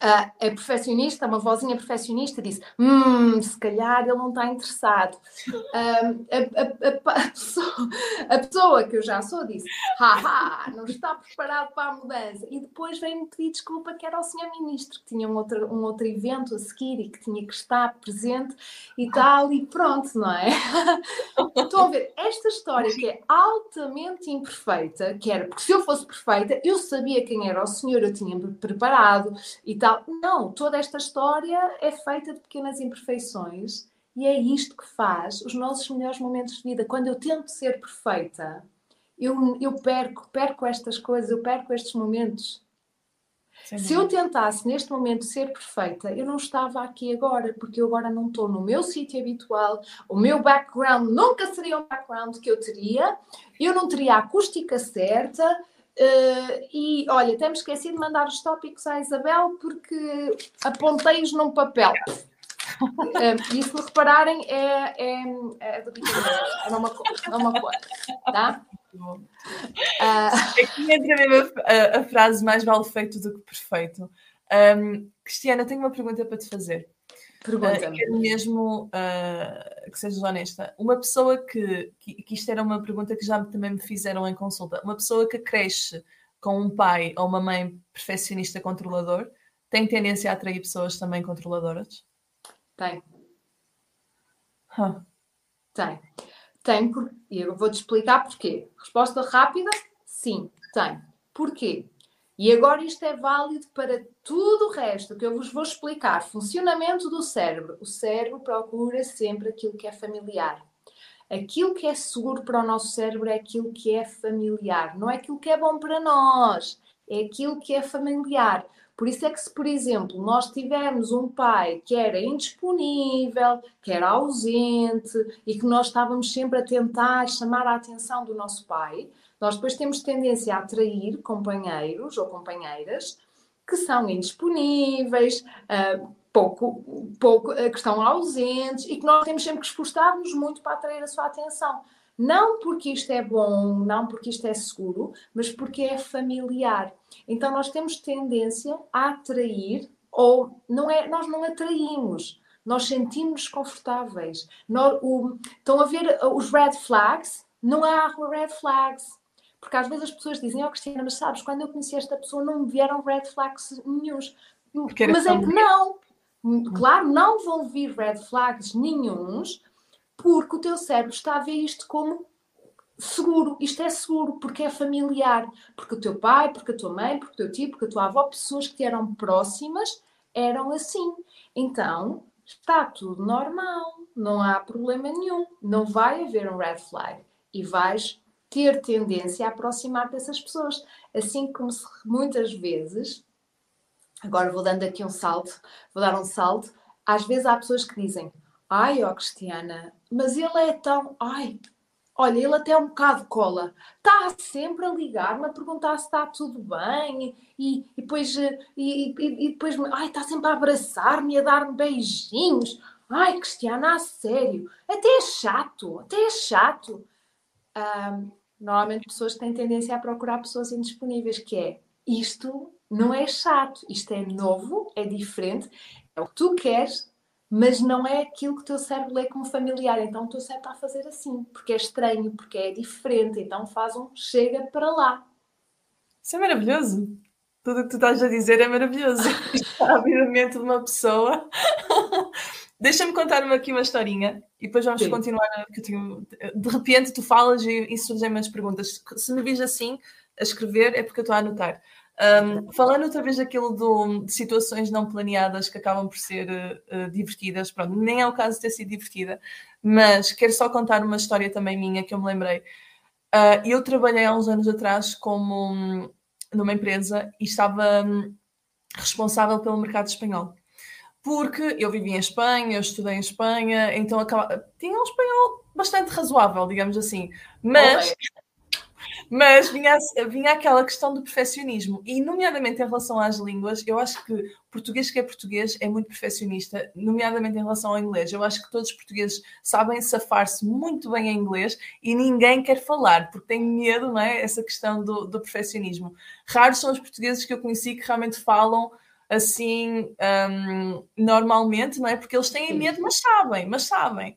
A perfeccionista, uma vozinha perfeccionista, disse: Hum, se calhar ele não está interessado. Uh, a, a, a, pessoa, a, pessoa, que eu já sou disse: Haha, não está preparado para a mudança. E depois veio-me pedir desculpa que era o senhor ministro, que tinha um outro, um outro evento a seguir e que tinha que estar presente e tal, e pronto, não é? Estão a ver, esta história que é altamente imperfeita, que era porque se eu fosse perfeita, eu sabia quem era o senhor, eu tinha-me preparado e tal tal. Não, toda esta história é feita de pequenas imperfeições e é isto que faz os nossos melhores momentos de vida. Quando eu tento ser perfeita, eu, eu perco, perco estas coisas, eu perco estes momentos. Sim. Se eu tentasse neste momento ser perfeita, eu não estava aqui agora, porque eu agora não estou no meu sítio habitual, o meu background nunca seria o background que eu teria, eu não teria a acústica certa, Uh, e olha, temos esquecido de mandar os tópicos à Isabel porque apontei-os num papel. Uh, e se me repararem, é, é, é do é uma, é uma cor, tá? Uh, Aqui entra mesmo a, a, frase mais vale feito do que perfeito. Um, Cristiana, tenho uma pergunta para te fazer. Pergunta-me. Uh, quero mesmo uh, que sejas honesta. Uma pessoa que, que, que, isto era uma pergunta que já também me fizeram em consulta, uma pessoa que cresce com um pai ou uma mãe perfeccionista controlador, tem tendência a atrair pessoas também controladoras? Tem. Huh. Tem. Tem, por... e eu vou-te explicar porquê. Resposta rápida? Sim, tem. Porquê? E agora isto é válido para tudo o resto que eu vos vou explicar. Funcionamento do cérebro. O cérebro procura sempre aquilo que é familiar. Aquilo que é seguro para o nosso cérebro é aquilo que é familiar, não é aquilo que é bom para nós, é aquilo que é familiar. Por isso é que, se, por exemplo, nós tivermos um pai que era indisponível, que era ausente e que nós estávamos sempre a tentar chamar a atenção do nosso pai, nós depois temos tendência a atrair companheiros ou companheiras que são indisponíveis, uh, pouco, pouco, uh, que estão ausentes e que nós temos sempre que esforçar-nos muito para atrair a sua atenção. Não porque isto é bom, não porque isto é seguro, mas porque é familiar. Então nós temos tendência a atrair, ou não é, nós não atraímos, nós sentimos confortáveis. Nós, o, estão a ver os red flags? Não há red flags. Porque às vezes as pessoas dizem, oh, Cristina, mas sabes, quando eu conheci esta pessoa não me vieram red flags nenhums. Mas é que não. Claro, não vão vir red flags nenhums, porque o teu cérebro está a ver isto como seguro. Isto é seguro, porque é familiar. Porque o teu pai, porque a tua mãe, porque o teu tio, porque a tua avó, pessoas que te eram próximas, eram assim. Então, está tudo normal. Não há problema nenhum. Não vai haver um red flag. E vais ter tendência a aproximar dessas pessoas. Assim como se muitas vezes, agora vou dando aqui um salto, vou dar um salto, às vezes há pessoas que dizem Ai, ó Cristiana, mas ele é tão. Ai, olha, ele até é um bocado cola. Está sempre a ligar-me a perguntar se está tudo bem e, e depois, e, e, e depois ai, está sempre a abraçar-me e a dar-me beijinhos. Ai, Cristiana, a sério, até é chato, até é chato. Um, normalmente pessoas têm tendência a procurar pessoas indisponíveis, que é isto não é chato, isto é novo, é diferente, é o que tu queres, mas não é aquilo que o teu cérebro lê como familiar. Então o teu cérebro está a fazer assim, porque é estranho, porque é diferente. Então faz um chega para lá. Isso é maravilhoso. Tudo o que tu estás a dizer é maravilhoso. Está a mente de uma pessoa. Deixa-me contar-me aqui uma historinha e depois vamos Sim. continuar. Que tenho... De repente tu falas e, e surgem umas perguntas. Se me vis assim a escrever é porque eu estou a anotar. Um, falando outra vez daquilo do, de situações não planeadas que acabam por ser uh, divertidas, pronto, nem é o caso de ter sido divertida, mas quero só contar uma história também minha que eu me lembrei. Uh, eu trabalhei há uns anos atrás como um, numa empresa e estava um, responsável pelo mercado espanhol. Porque eu vivi em Espanha, eu estudei em Espanha, então acaba... tinha um espanhol bastante razoável, digamos assim. Mas mas vinha, vinha aquela questão do perfeccionismo, e nomeadamente em relação às línguas, eu acho que português que é português é muito perfeccionista, nomeadamente em relação ao inglês. Eu acho que todos os portugueses sabem safar-se muito bem em inglês e ninguém quer falar, porque tem medo, não é? Essa questão do, do perfeccionismo. Raros são os portugueses que eu conheci que realmente falam assim um, normalmente, não é? Porque eles têm medo, mas sabem, mas sabem.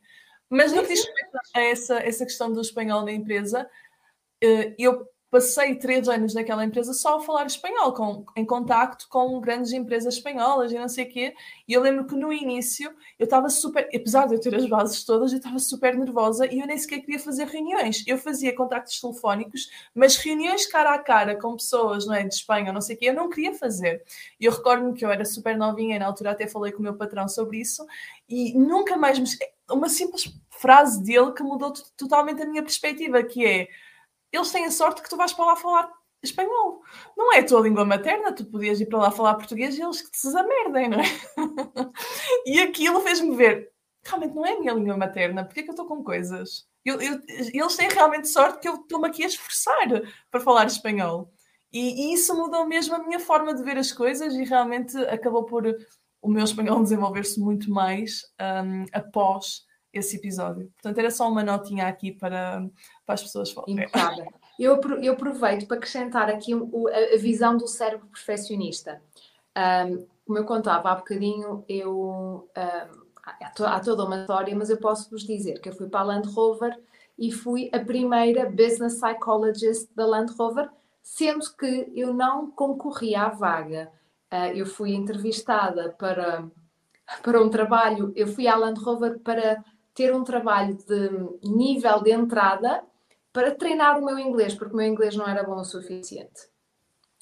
Mas no que diz a essa, essa questão do espanhol na empresa, eh, eu passei três anos naquela empresa só a falar espanhol, com, em contacto com grandes empresas espanholas e não sei o quê. E eu lembro que no início eu estava super, apesar de eu ter as bases todas, eu estava super nervosa e eu nem sequer queria fazer reuniões. Eu fazia contactos telefónicos, mas reuniões cara a cara com pessoas não é, de Espanha, não sei o quê, eu não queria fazer. E eu recordo-me que eu era super novinha e na altura até falei com o meu patrão sobre isso e nunca mais me... Uma simples frase dele que mudou totalmente a minha perspectiva, que é eles têm a sorte que tu vais para lá falar espanhol. Não é a tua língua materna, tu podias ir para lá falar português e eles que te desamerdem, não é? e aquilo fez-me ver, realmente não é a minha língua materna, porque é que eu estou com coisas? Eu, eu, eles têm realmente sorte que eu estou-me aqui a esforçar para falar espanhol. E, e, isso mudou mesmo a minha forma de ver as coisas e realmente acabou por o meu espanhol desenvolver-se muito mais um, após esse episódio. Portanto, era só uma notinha aqui para, para as pessoas falarem. Eu, eu aproveito para acrescentar aqui o, a, visão do cérebro perfeccionista. Um, como eu contava há bocadinho, eu um, há, toda uma história, mas eu posso vos dizer que eu fui para a Land Rover e fui a primeira business psychologist da Land Rover, sendo que eu não concorri à vaga. uh, eu fui entrevistada para, para um trabalho, eu fui à Land Rover para ter um trabalho de nível de entrada para treinar o meu inglês, porque o meu inglês não era bom o suficiente.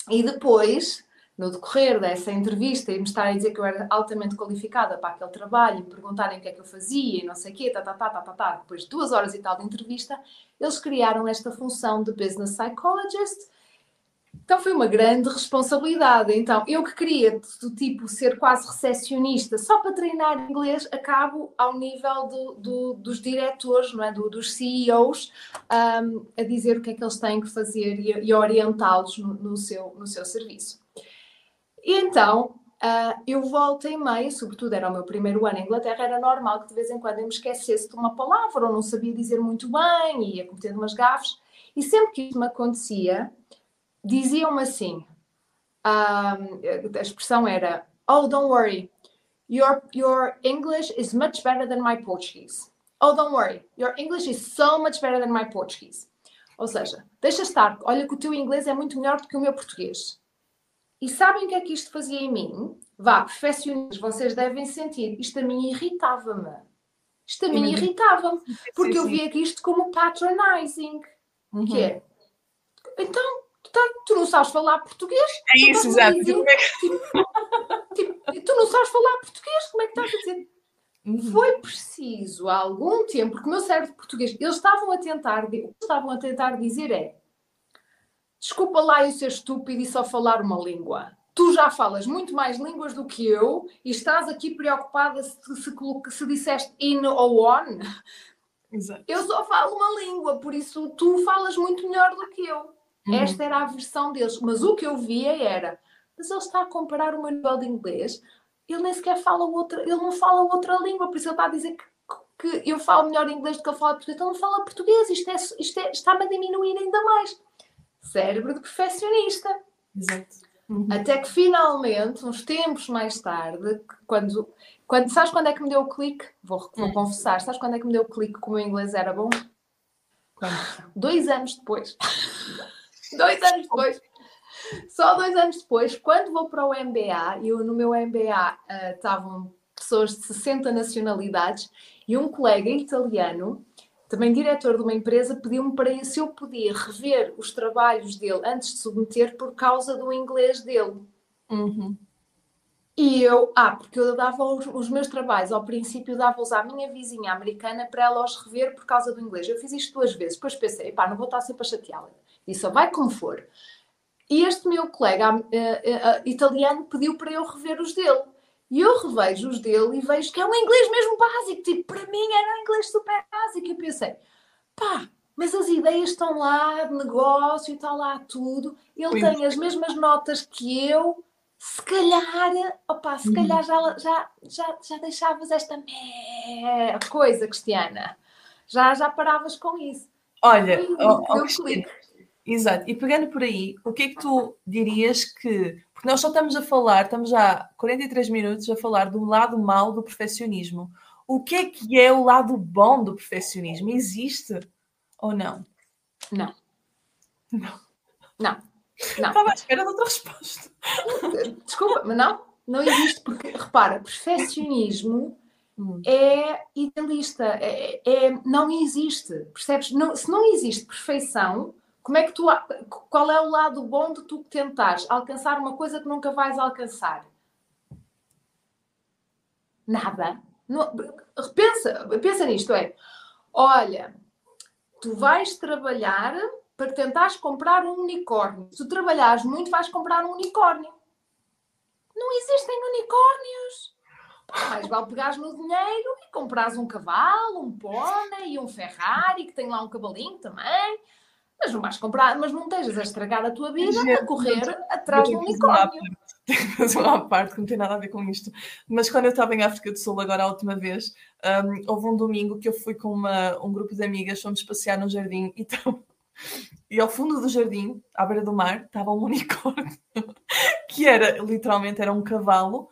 E depois, no decorrer dessa entrevista, e me estarem a dizer que eu era altamente qualificada para aquele trabalho, e me perguntarem o que é que eu fazia e não sei o quê, tá, tá, tá, tá, tá, tá. depois de duas horas e tal de entrevista, eles criaram esta função de Business Psychologist, então foi uma grande responsabilidade. Então, eu que queria do tipo ser quase recepcionista só para treinar inglês, acabo ao nível do, do, dos diretores, não é? Do, dos CEOs, um, a dizer o que é que eles têm que fazer e, e orientá-los no, no, seu, no seu serviço. E então, uh, eu volto em meio, sobretudo era o meu primeiro ano em Inglaterra, era normal que de vez em quando eu me esquecesse de uma palavra ou não sabia dizer muito bem e ia cometendo umas gafes. E sempre que isso me acontecia, diziam-me assim: um, a expressão era, Oh, don't worry, your, your English is much better than my Portuguese. Oh, don't worry, your English is so much better than my Portuguese. Ou seja, deixa estar, olha que o teu inglês é muito melhor do que o meu português. E sabem o que é que isto fazia em mim? Vá, profissionais, vocês devem sentir, isto a mim irritava-me. Isto a mim irritava-me, porque eu via isto como patronizing, uhum. que é, então, Portanto, tu não sabes falar português. É isso, exato. Dizer, tipo, tipo, tu não sabes falar português, como é que estás a dizer? Uhum. Foi preciso há algum tempo, porque o meu cérebro português, eles estavam a tentar, o que estavam a tentar dizer é desculpa lá eu ser estúpido e só falar uma língua. Tu já falas muito mais línguas do que eu e estás aqui preocupada se, se, se disseste in ou on. Exato. Eu só falo uma língua, por isso tu falas muito melhor do que eu. Uhum. Esta era a versão deles. Mas o que eu via era, mas ele está a comparar o meu nível de inglês, ele nem sequer fala outra, ele não fala outra língua, por isso ele está a dizer que, que eu falo melhor inglês do que ele fala português. Então não fala português, isto, é, isto é, está-me a diminuir ainda mais. Cérebro de perfeccionista. Exato. Uhum. Até que finalmente, uns tempos mais tarde, quando, quando sabes quando é que me deu o clique? Vou, vou uhum. confessar, sabes quando é que me deu o clique que o meu inglês era bom? Quando? Dois anos depois. Dois anos depois. Só dois anos depois, quando vou para o MBA, eu no meu MBA uh, estavam pessoas de 60 nacionalidades e um colega italiano, também diretor de uma empresa, pediu-me para se eu podia rever os trabalhos dele antes de submeter por causa do inglês dele. Uhum. E eu, ah, porque eu dava os, os meus trabalhos, ao princípio dava-os à minha vizinha americana para ela os rever por causa do inglês. Eu fiz isto duas vezes, depois pensei, pá, não vou estar sempre a chateá-la. E só vai como for. E este meu colega uh, uh, italiano pediu para eu rever os dele. E eu revejo os dele e vejo que é um inglês mesmo básico. Tipo, para mim era um inglês super básico. E pensei, pá, mas as ideias estão lá, de negócio, está lá tudo. Ele tem as mesmas notas que eu. Se calhar, opa, se calhar uhum. já, já, já, já deixavas esta coisa, Cristiana. Já, já paravas com isso. Olha, oh, oh, Exato. E pegando por aí, o que é que tu dirias que. Porque nós só estamos a falar, estamos já 43 minutos a falar do lado mau do perfeccionismo. O que é que é o lado bom do perfeccionismo? Existe ou não? Não. Não. Não. não. Estava à espera de outra resposta. Desculpa, mas não. Não existe, porque, repara, perfeccionismo hum. é idealista, é, é, não existe, percebes? Não, se não existe perfeição, como é que tu, qual é o lado bom de tu tentares alcançar uma coisa que nunca vais alcançar? Nada. Não, pensa, pensa nisto, é. Olha, tu vais trabalhar para tentares comprar um unicórnio. Se tu trabalhares muito, vais comprar um unicórnio. Não existem unicórnios. Mais vale pegares no dinheiro e comprares um cavalo, um pônei e um Ferrari, que tem lá um cavalinho também. Mas não vais comprar, mas não estejas a estragar a tua vida a correr atrás de um unicórnio. Mas uma parte que não tem nada a ver com isto. Mas quando eu estava em África do Sul, agora a última vez, um, houve um domingo que eu fui com uma, um grupo de amigas, fomos passear no jardim e, então, e ao fundo do jardim, à beira do mar, estava um unicórnio que era literalmente era um cavalo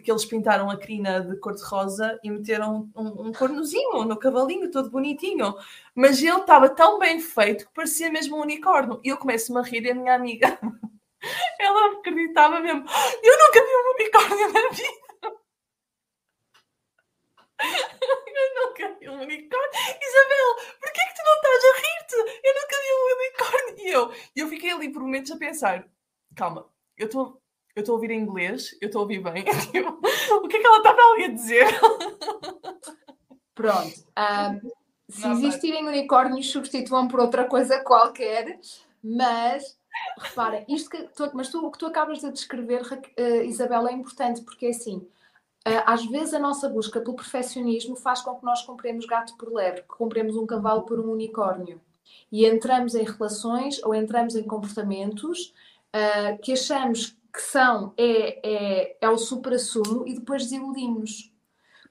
que eles pintaram a crina de cor-de-rosa e meteram um, um cornozinho no cavalinho, todo bonitinho. Mas ele estava tão bem feito que parecia mesmo um unicórnio. E eu começo-me a rir e a minha amiga Ela acreditava mesmo. Eu nunca vi um unicórnio na vida. Eu nunca vi um unicórnio. Isabel, porquê que tu não estás a rir-te? Eu nunca vi um unicórnio. E eu, eu fiquei ali por momentos a pensar: calma, eu estou eu estou a ouvir em inglês, eu estou a ouvir bem. o que é que ela estava ali a dizer? Pronto. Um, se existirem unicórnios, substituam por outra coisa qualquer, mas repara, isto que tu, mas tu, o que tu acabas de descrever, uh, Isabela, é importante porque é assim. Uh, às vezes a nossa busca pelo perfeccionismo faz com que nós compremos gato por lebre, que compremos um cavalo por um unicórnio. E entramos em relações ou entramos em comportamentos uh, que achamos que são é, é, é o supra-sumo e depois desiludimos.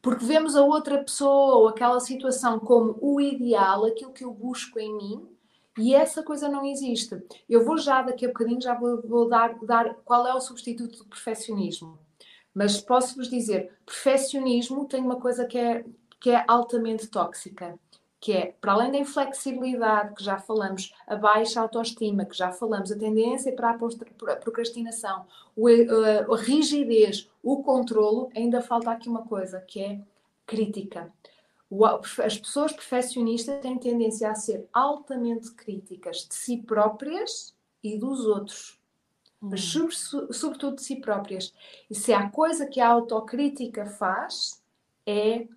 Porque vemos a outra pessoa ou aquela situação como o ideal, aquilo que eu busco em mim, e essa coisa não existe. Eu vou já, daqui a bocadinho, já vou, vou dar, dar qual é o substituto do perfeccionismo. Mas posso-vos dizer, perfeccionismo tem uma coisa que é, que é altamente tóxica, que é, para além da inflexibilidade, que já falamos, a baixa autoestima, que já falamos, a tendência para a procrastinação, a rigidez, o controlo, ainda falta aqui uma coisa, que é crítica. As pessoas perfeccionistas têm tendência a ser altamente críticas de si próprias e dos outros. Hum. Mas sobretudo de si próprias. E se há coisa que a autocrítica faz, é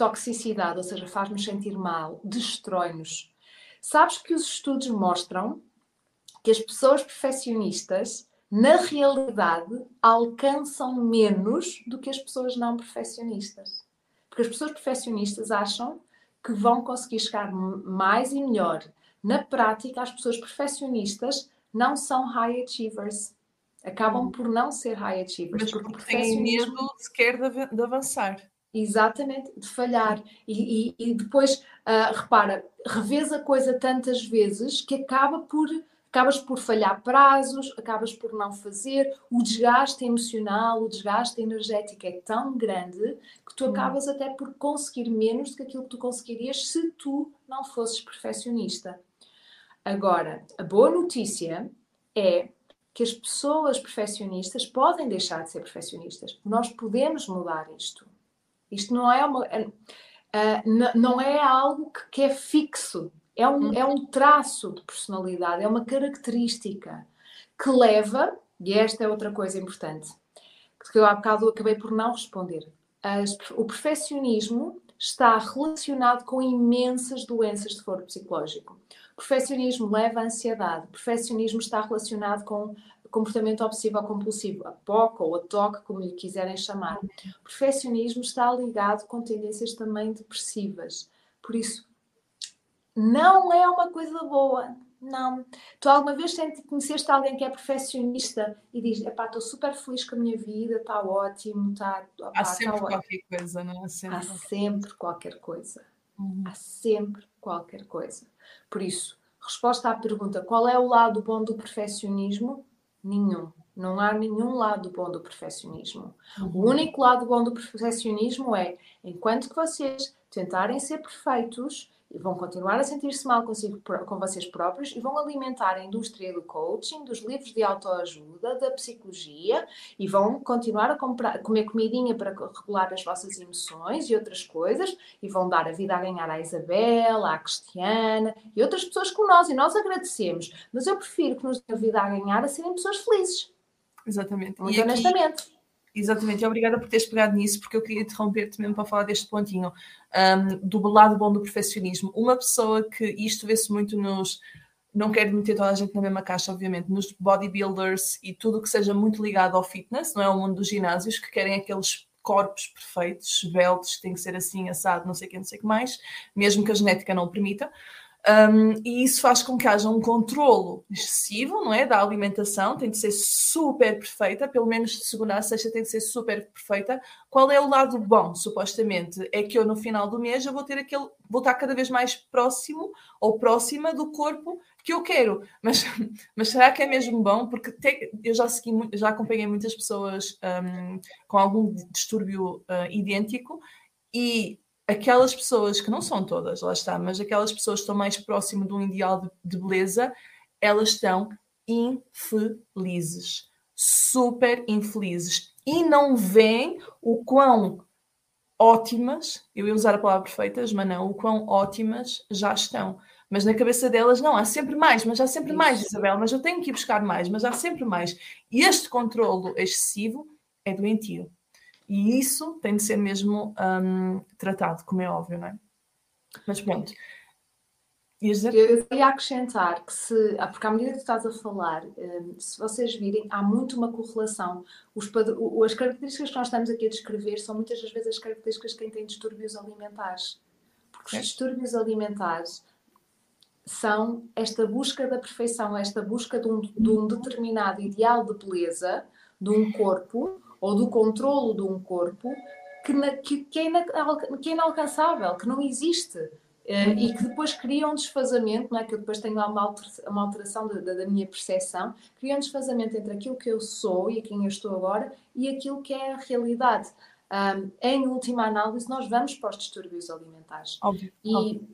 toxicidade, ou seja, faz-nos sentir mal, destrói-nos. Sabes que os estudos mostram que as pessoas perfeccionistas, na realidade, alcançam menos do que as pessoas não perfeccionistas. Porque as pessoas perfeccionistas acham que vão conseguir chegar mais e melhor. Na prática, as pessoas perfeccionistas não são high achievers. Acabam por não ser high achievers. Mas porque, porque têm medo sequer de, de avançar. Exatamente, de falhar. E, e, e depois, uh, repara, revês a coisa tantas vezes que acaba por acabas por falhar prazos, acabas por não fazer, o desgaste emocional, o desgaste energético é tão grande que tu acabas até por conseguir menos do que aquilo que tu conseguirias se tu não fosses perfeccionista. Agora, a boa notícia é que as pessoas perfeccionistas podem deixar de ser perfeccionistas. Nós podemos mudar isto. Isto não é uma. Uh, não é algo que, é fixo, é um, uhum. é um traço de personalidade, é uma característica que leva, e esta é outra coisa importante, que eu há bocado acabei por não responder. As, o perfeccionismo está relacionado com imensas doenças de foro psicológico. O perfeccionismo leva à ansiedade, o perfeccionismo está relacionado com comportamento obsessivo compulsivo, a POC ou a TOC, como lhe quiserem chamar. O perfeccionismo está ligado com tendências também depressivas. Por isso, não é uma coisa boa. Não. Tu alguma vez conheceste alguém que é perfeccionista e diz: Epá, estou super feliz com a minha vida, está ótimo, está. Há sempre tá qualquer coisa, não é? Há sempre, Há sempre qualquer coisa. Uhum. Há sempre qualquer coisa. Por isso, resposta à pergunta: qual é o lado bom do perfeccionismo? Nenhum. Não há nenhum lado bom do perfeccionismo. Uhum. O único lado bom do perfeccionismo é, enquanto que vocês tentarem ser perfeitos, vão continuar a sentir-se mal consigo, com vocês próprios e vão alimentar a indústria do coaching, dos livros de autoajuda, da psicologia e vão continuar a comprar, comer comidinha para regular as vossas emoções e outras coisas e vão dar a vida a ganhar à Isabela, à Cristiana e outras pessoas como nós e nós agradecemos. Mas eu prefiro que nos dê a vida a ganhar a serem pessoas felizes. Exatamente. Muito e honestamente. Aqui Exatamente, e obrigada por teres pegado nisso, porque eu queria interromper-te mesmo para falar deste pontinho um, do lado bom do perfeccionismo. Uma pessoa que isto vê-se muito nos. Não quero meter toda a gente na mesma caixa, obviamente, nos bodybuilders e tudo que seja muito ligado ao fitness, não é? O mundo dos ginásios, que querem aqueles corpos perfeitos, esbeltos, tem que ser assim, assado, não sei o que, não sei o que mais, mesmo que a genética não o permita. Um, e isso faz com que haja um controlo excessivo, não é? Da alimentação, tem de ser super perfeita, pelo menos de segunda a sexta tem de ser super perfeita. Qual é o lado bom, supostamente? É que eu no final do mês eu vou ter aquele, vou estar cada vez mais próximo ou próxima do corpo que eu quero. Mas, mas será que é mesmo bom? Porque te, eu já segui, já acompanhei muitas pessoas um, com algum distúrbio uh, idêntico e aquelas pessoas, que não são todas, lá está, mas aquelas pessoas que estão mais próximo de um ideal de, de beleza, elas estão infelizes. Super infelizes. E não veem o quão ótimas, eu ia usar a palavra perfeitas, mas não, o quão ótimas já estão. Mas na cabeça delas, não, há sempre mais, mas há sempre mais, Isabel, mas eu tenho que ir buscar mais, mas há sempre mais. E este controlo excessivo é doentio. E isso tem de ser mesmo um, tratado, como é óbvio, não é? Mas pronto. Eu queria acrescentar que se, ah, porque à medida que estás a falar, hum, se vocês virem, há muito uma correlação. Os, as características que nós estamos aqui a descrever são muitas das vezes as características de quem tem distúrbios alimentares. Porque os distúrbios alimentares são esta busca da perfeição, esta busca de um, de um determinado ideal de beleza, de um corpo, ou do controlo de um corpo, que, na, que, que, é, que é inalcançável, que não existe. Uh, e que depois cria um desfazamento, não é? que eu depois tenho uma alteração, uma alteração da, da, minha percepção, cria um desfazamento entre aquilo que eu sou e a quem eu estou agora e aquilo que é a realidade. Um, em última análise, nós vamos para os distúrbios alimentares. Óbvio, e, óbvio.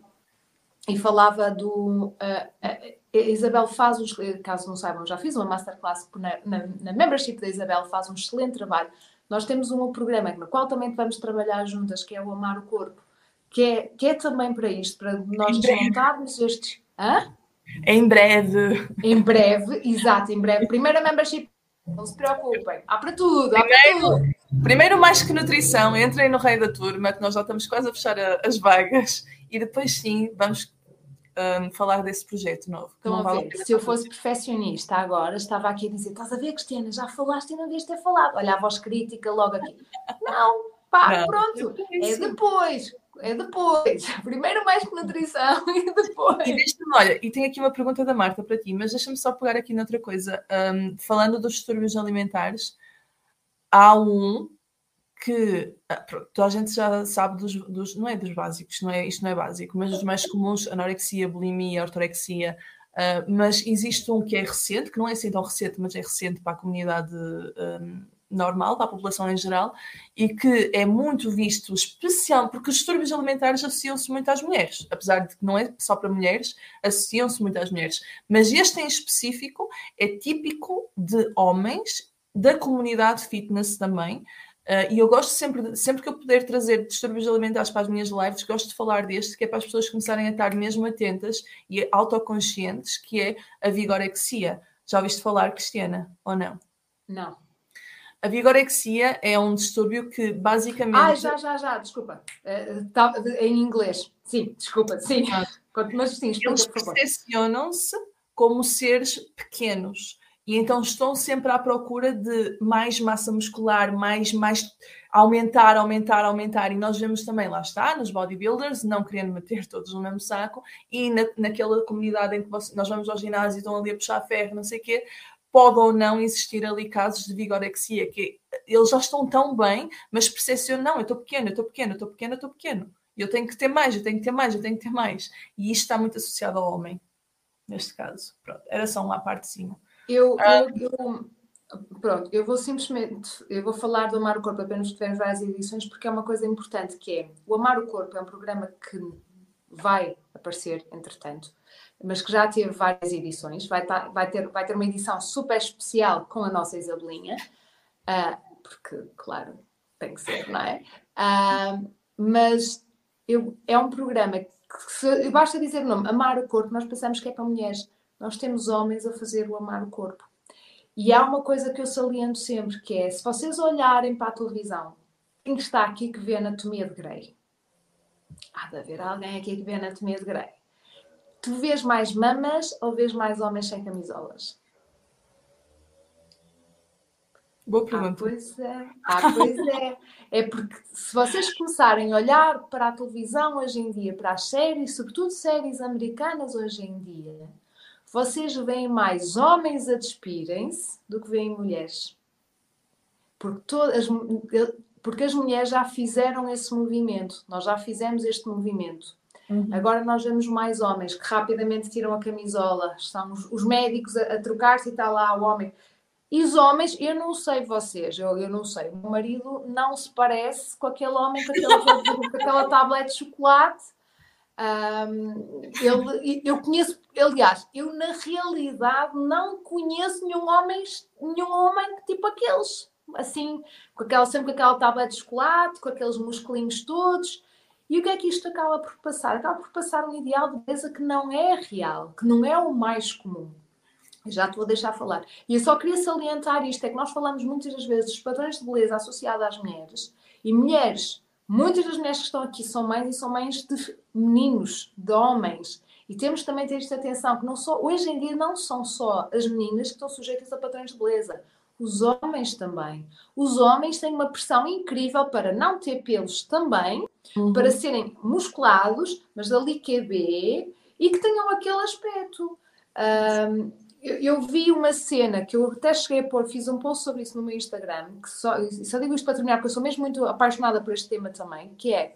e falava do. Uh, uh, Isabel faz, os, caso não saibam, já fiz uma masterclass na, na, na membership da Isabel, faz um excelente trabalho. Nós temos um programa no qual também vamos trabalhar juntas, que é o Amar o Corpo que é, que é também para isto, para nós desmontarmos estes. Hã? Em breve. Em breve, exato, em breve. Primeira membership, não se preocupem, há para tudo, há primeiro, para tudo. Primeiro, mais que nutrição, entrem no Rei da Turma, que nós já estamos quase a fechar a, as vagas, e depois sim vamos um, falar desse projeto novo. Ver, se eu fosse perfeccionista agora, estava aqui a dizer: estás a ver, Cristiana, já falaste e não devias ter falado. Olha a voz crítica logo aqui. Não, pá, não, pronto, é depois é depois. Primeiro mais que nutrição e depois. E olha, e tem aqui uma pergunta da Marta para ti, mas deixa-me só pegar aqui noutra coisa. Um, falando dos distúrbios alimentares, há um que ah, pronto, toda a gente já sabe dos, dos, não é dos básicos, não é, isto não é básico, mas dos mais comuns, anorexia, bulimia, ortorexia, uh, mas existe um que é recente, que não é assim tão recente, mas é recente para a comunidade um, normal, para a população em geral, e que é muito visto especial, porque os distúrbios alimentares associam-se muito às mulheres, apesar de que não é só para mulheres, associam-se muito às mulheres. Mas este em específico é típico de homens, da comunidade fitness também, Uh, e eu gosto sempre, sempre que eu puder trazer distúrbios alimentares para as minhas lives, gosto de falar deste, que é para as pessoas começarem a estar mesmo atentas e autoconscientes, que é a vigorexia. Já ouviste falar, Cristiana, ou não? Não. A vigorexia é um distúrbio que basicamente. Ah, já, já, já, desculpa. Uh, em inglês. Sim, desculpa, sim. Ah. Mas sim, explica, Eles percepcionam-se como seres pequenos e então estão sempre à procura de mais massa muscular, mais, mais aumentar, aumentar, aumentar. E nós vemos também, lá está, nos bodybuilders, não querendo meter todos no mesmo saco, e na, naquela comunidade em que você, nós vamos ao ginásio e estão ali a puxar ferro, não sei o quê, pode ou não existir ali casos de vigorexia, que eles já estão tão bem, mas percepcionam, não, eu estou pequeno, eu estou pequeno, eu estou pequeno, eu estou pequeno. Eu tenho que ter mais, eu tenho que ter mais, eu tenho que ter mais. E isto está muito associado ao homem, neste caso. Pronto, era só uma partezinha. Eu, ah, eu, eu, pronto, eu vou simplesmente, eu vou falar do Amar o Corpo apenas que tivermos várias edições, porque é uma coisa importante que é, o Amar o Corpo é um programa que vai aparecer, entretanto, mas que já teve várias edições. Vai, tá, vai, ter, vai ter uma edição super especial com a nossa Isabelinha, uh, porque, claro, tem que ser, não é? Uh, mas eu, é um programa que, se, basta dizer o nome, Amar o Corpo, nós pensamos que é para mulheres. Nós temos homens a fazer o Amar o Corpo. E há uma coisa que eu saliento sempre, que é, se vocês olharem para a televisão, quem está aqui que vê Anatomia de Grey? Há de haver alguém aqui que vê Anatomia de Grey. Tu vês mais mamas ou vês mais homens sem camisolas? Boa ah, pergunta. Ah, pois é. Ah, pois é. É porque se vocês começarem a olhar para a televisão hoje em dia, para as séries, sobretudo séries americanas hoje em dia, vocês veem mais homens a despirem-se do que veem mulheres. Porque, todas, porque as mulheres já fizeram esse movimento, nós já fizemos este movimento. Uhum. Agora nós vemos mais homens que rapidamente tiram a camisola, são os, os médicos a, a trocar-se e está lá o homem. E os homens, eu não sei vocês, eu, eu não sei, o meu marido não se parece com aquele homem com, aquele, com aquela tablete de chocolate Um, ele, eu conheço, aliás, eu na realidade não conheço nenhum homem, nenhum homem tipo aqueles, assim, com aquela, sempre com aquela tablet de chocolate, com aqueles musculinhos todos. E o que é que isto acaba por passar? Acaba por passar um ideal de beleza que não é real, que não é o mais comum. Já estou a deixar falar. E eu só queria salientar isto: é que nós falamos muitas das vezes dos padrões de beleza associados às mulheres e mulheres Muitas das mulheres que estão aqui são mães e são mães de meninos, de homens. E temos também ter esta atenção que não só, hoje em dia não são só as meninas que estão sujeitas a padrões de beleza, os homens também. Os homens têm uma pressão incrível para não ter pelos também, uhum. para serem musculados, mas ali que é B, e que tenham aquele aspecto. Um, eu, eu, vi uma cena que eu até cheguei a pôr, fiz um post sobre isso no meu Instagram, que só, só digo isto para terminar, porque eu sou mesmo muito apaixonada por este tema também, que é,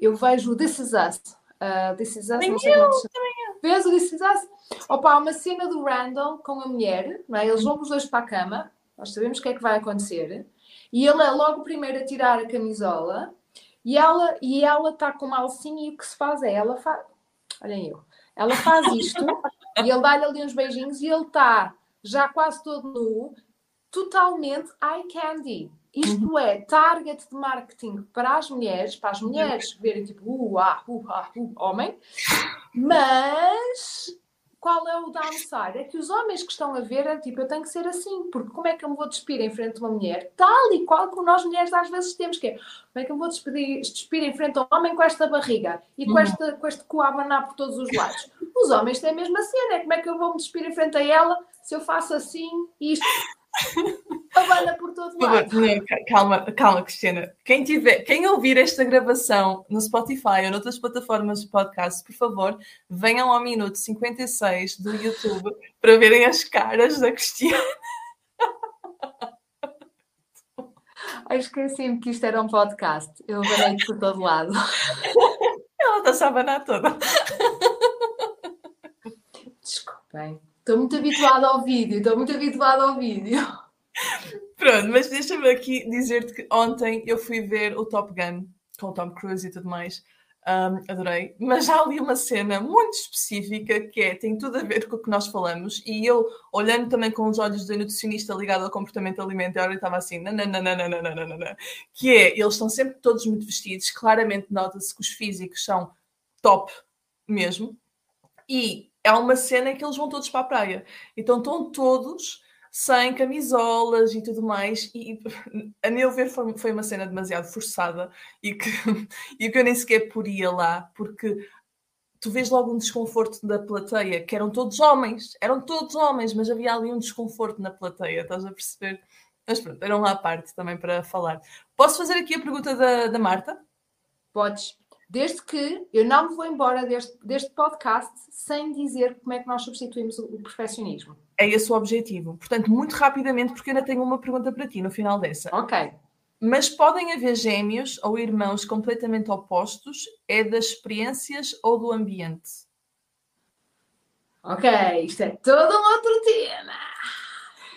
eu vejo This Is Us. Uh, This Is Us, também não sei eu, como é Vês o This Is Us? Opa, uma cena do Randall com a mulher, não é? eles vão os dois para a cama, nós sabemos o que é que vai acontecer, e ele é logo o primeiro a tirar a camisola, e ela e ela está com uma alcinha e o que se faz é, ela faz... Olhem eu. Ela faz isto e ele dá-lhe ali uns beijinhos e ele está já quase todo nu, totalmente eye candy. Isto uhum. é target de marketing para as mulheres, para as mulheres verem tipo, uh, ah, uh, ah, uh, homem, mas qual é o downside? É que os homens que estão a ver é tipo, eu tenho que ser assim, porque como é que eu me vou despir em frente a uma mulher? Tal e qual como nós mulheres às vezes temos, que é, como é que eu me vou despedir, despir em frente a um homem com esta barriga e com, uhum. esta, com este cu a abanar por todos os lados? Os homens têm a mesma cena, é como é que eu vou me despir em frente a ela se eu faço assim isto Abana por todo lado. calma, calma, Cristina. Quem, tiver, quem ouvir esta gravação no Spotify ou noutras plataformas de podcast, por favor, venham ao minuto 56 do YouTube para verem as caras da Cristina. Ai, esqueci-me que isto era um podcast. Eu abanei por todo lado. Ela está-se a abanar toda. Desculpem. Estou muito habituada ao vídeo, estou muito habituada ao vídeo. Pronto, mas deixa-me aqui dizer-te que ontem eu fui ver o Top Gun com o Tom Cruise e tudo mais. Um, adorei. Mas há ali uma cena muito específica que é, tem tudo a ver com o que nós falamos. E eu, olhando também com os olhos do nutricionista ligado ao comportamento alimentar, eu estava assim, nananana, que é, eles estão sempre todos muito vestidos. Claramente nota-se que os físicos são top mesmo. E é uma cena em que eles vão todos para a praia. Então estão todos sem camisolas e tudo mais. E a meu ver foi, foi uma cena demasiado forçada e que, e que eu nem sequer poria lá, porque tu vês logo um desconforto da plateia, que eram todos homens, eram todos homens, mas havia ali um desconforto na plateia, estás a perceber? Mas pronto, eram lá à parte também para falar. Posso fazer aqui a pergunta da, da Marta? Podes. Desde que eu não me vou embora deste, deste podcast sem dizer como é que nós substituímos o, o perfeccionismo. É esse o objetivo. Portanto, muito rapidamente, porque eu ainda tenho uma pergunta para ti no final dessa. Ok. Mas podem haver gêmeos ou irmãos completamente opostos? É das experiências ou do ambiente? Ok, isto é todo um outro tema.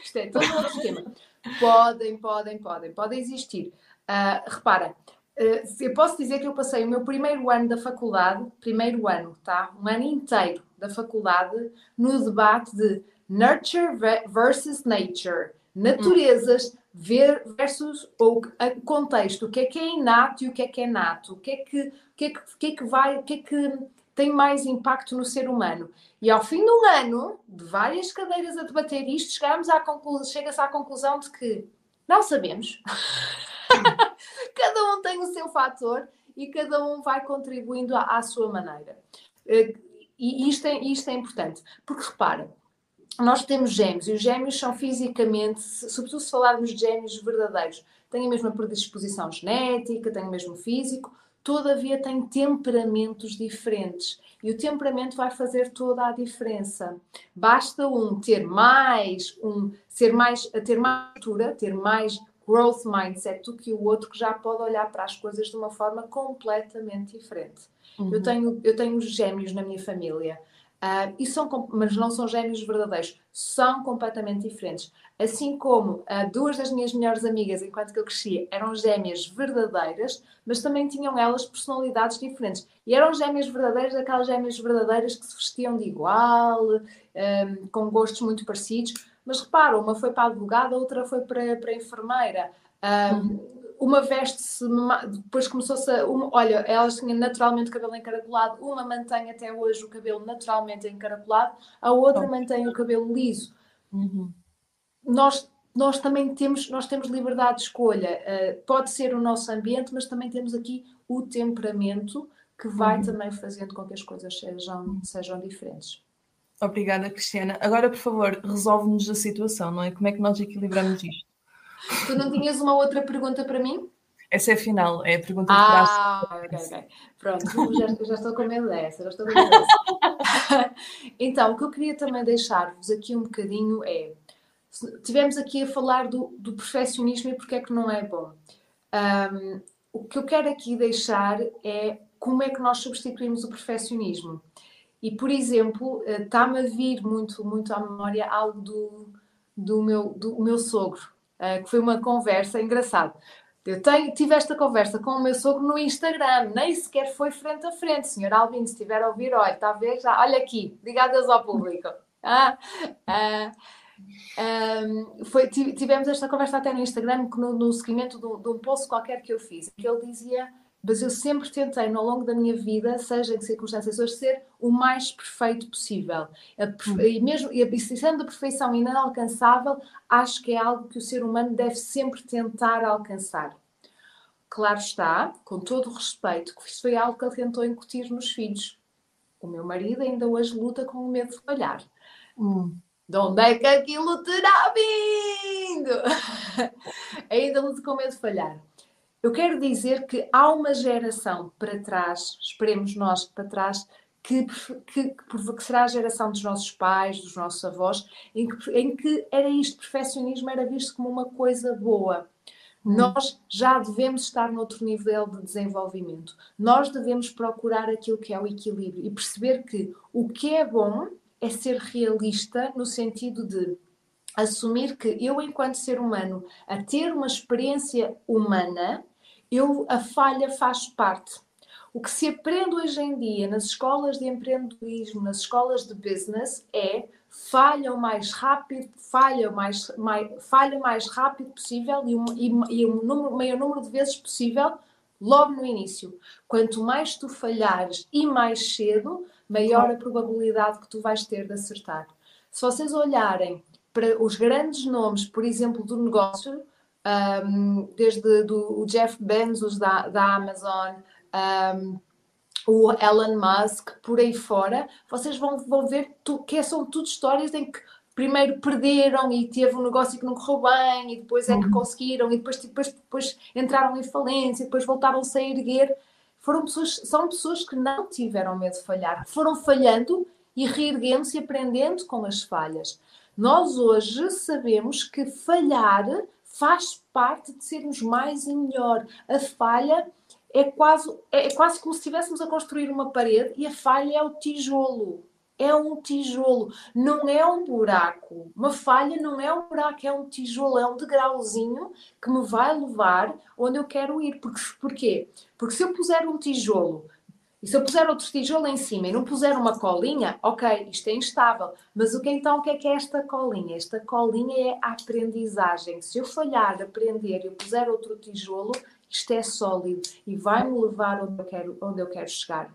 Isto é todo um outro tema. Podem, podem, podem, podem existir. Uh, repara, eu posso dizer que eu passei o meu primeiro ano da faculdade, primeiro ano, tá? Um ano inteiro da faculdade, no debate de nurture versus nature, naturezas versus o contexto, o que é que é inato e o que é que é nato, o que é que, o que, é que, o que, é que vai, o que é que tem mais impacto no ser humano. E ao fim de um ano, de várias cadeiras a debater isto, chegamos à conclusão, chega-se à conclusão de que não sabemos. cada um tem o seu fator e cada um vai contribuindo à, à sua maneira. Eh, e isto é, isto é importante, porque repara, nós temos gêmeos e os gêmeos são fisicamente, sobretudo se falarmos de gêmeos verdadeiros, têm a mesma predisposição genética, têm o mesmo físico, todavia têm temperamentos diferentes. E o temperamento vai fazer toda a diferença. Basta um ter mais, um ser mais, ter mais altura, ter mais growth mindset do que o outro que já pode olhar para as coisas de uma forma completamente diferente. Uhum. Eu, tenho, eu tenho gêmeos na minha família. Uh, e são, mas não são gêmeos verdadeiros, são completamente diferentes. Assim como uh, duas das minhas melhores amigas, enquanto que eu crescia, eram gêmeas verdadeiras, mas também tinham elas personalidades diferentes. E eram gêmeas verdadeiras, aquelas gêmeas verdadeiras que se vestiam de igual, um, com gostos muito parecidos. Mas repara, uma foi para a advogada, outra foi para, para a enfermeira. Um, uhum uma veste-se, depois começou-se a. Uma, olha, elas tinham naturalmente cabelo encaracolado, uma mantém até hoje o cabelo naturalmente encaracolado, a outra mantém o cabelo liso. Uhum. Nós, nós também temos, nós temos liberdade de escolha. Uh, pode ser o nosso ambiente, mas também temos aqui o temperamento que vai uhum. também fazendo com que as coisas sejam, sejam diferentes. Obrigada, Cristiana. Agora, por favor, resolve-nos a situação, não é? Como é que nós equilibramos isto? Tu não tinhas uma outra pergunta para mim? Essa é a final, é a pergunta de prazo. Ah, ok, ok. Pronto, já, já estou com medo dessa, já estou com medo dessa. então, o que eu queria também deixar-vos aqui um bocadinho é. Tivemos aqui a falar do, do perfeccionismo e porque é que não é bom. Um, o que eu quero aqui deixar é como é que nós substituímos o perfeccionismo. E, por exemplo, eh, está-me a vir muito, muito à memória algo do, do, meu, do meu sogro. Eh, que foi uma conversa engraçada. Eu tenho, tive esta conversa com o meu sogro no Instagram, nem sequer foi frente a frente. Senhor Alvin, se estiver a ouvir, olha, está a ver já, olha aqui, ligadas ao público. Ah, ah, foi, tivemos esta conversa até no Instagram, no, no seguimento de um, de um post qualquer que eu fiz, que ele dizia mas eu sempre tentei, ao longo da minha vida, seja em circunstâncias hoje, ser o mais perfeito possível. E mesmo e sendo a perfeição inalcançável, acho que é algo que o ser humano deve sempre tentar alcançar. Claro está, com todo o respeito, que isso foi algo que ele tentou incutir nos filhos. O meu marido ainda hoje luta com o medo de falhar. Hum. De onde é que aquilo terá vindo? ainda luta com o medo de falhar. Eu quero dizer que há uma geração para trás, esperemos nós para trás, que, que, que, será a geração dos nossos pais, dos nossos avós, em que, em que era isto, perfeccionismo era visto como uma coisa boa. Hum. Nós já devemos estar noutro nível de desenvolvimento. Nós devemos procurar aquilo que é o equilíbrio e perceber que o que é bom é ser realista no sentido de assumir que eu, enquanto ser humano, a ter uma experiência humana, eu, a falha faz parte. O que se aprende hoje em dia nas escolas de empreendedorismo, nas escolas de business, é falha o mais rápido, falha o mais, mais, falha o mais rápido possível e, um, e, e o número, maior número de vezes possível logo no início. Quanto mais tu falhares e mais cedo, maior a probabilidade que tu vais ter de acertar. Se vocês olharem para os grandes nomes, por exemplo, do negócio, um, desde do, o Jeff Bezos da, da Amazon, um, o Elon Musk, por aí fora, vocês vão, vão ver tu, que são tudo histórias em que primeiro perderam e teve um negócio que não correu bem e depois é que uhum. conseguiram e depois, depois, depois entraram em falência e depois voltaram-se a erguer. Foram pessoas, são pessoas que não tiveram medo de falhar, foram falhando e reerguendo-se e aprendendo com as falhas. Nós hoje sabemos que falhar faz parte de sermos mais e melhor. A falha é quase, é quase como se estivéssemos a construir uma parede e a falha é o tijolo. É um tijolo, não é um buraco. Uma falha não é um buraco, é um tijolo, é um degrauzinho que me vai levar onde eu quero ir. Porque, porquê? Porque se eu puser um tijolo e se eu puser outro tijolo em cima e não puser uma colinha, ok, isto é instável. Mas o que então o que é que é esta colinha? Esta colinha é a aprendizagem. Se eu falhar, aprender e eu puser outro tijolo, isto é sólido e vai-me levar onde eu, quero, onde eu quero chegar.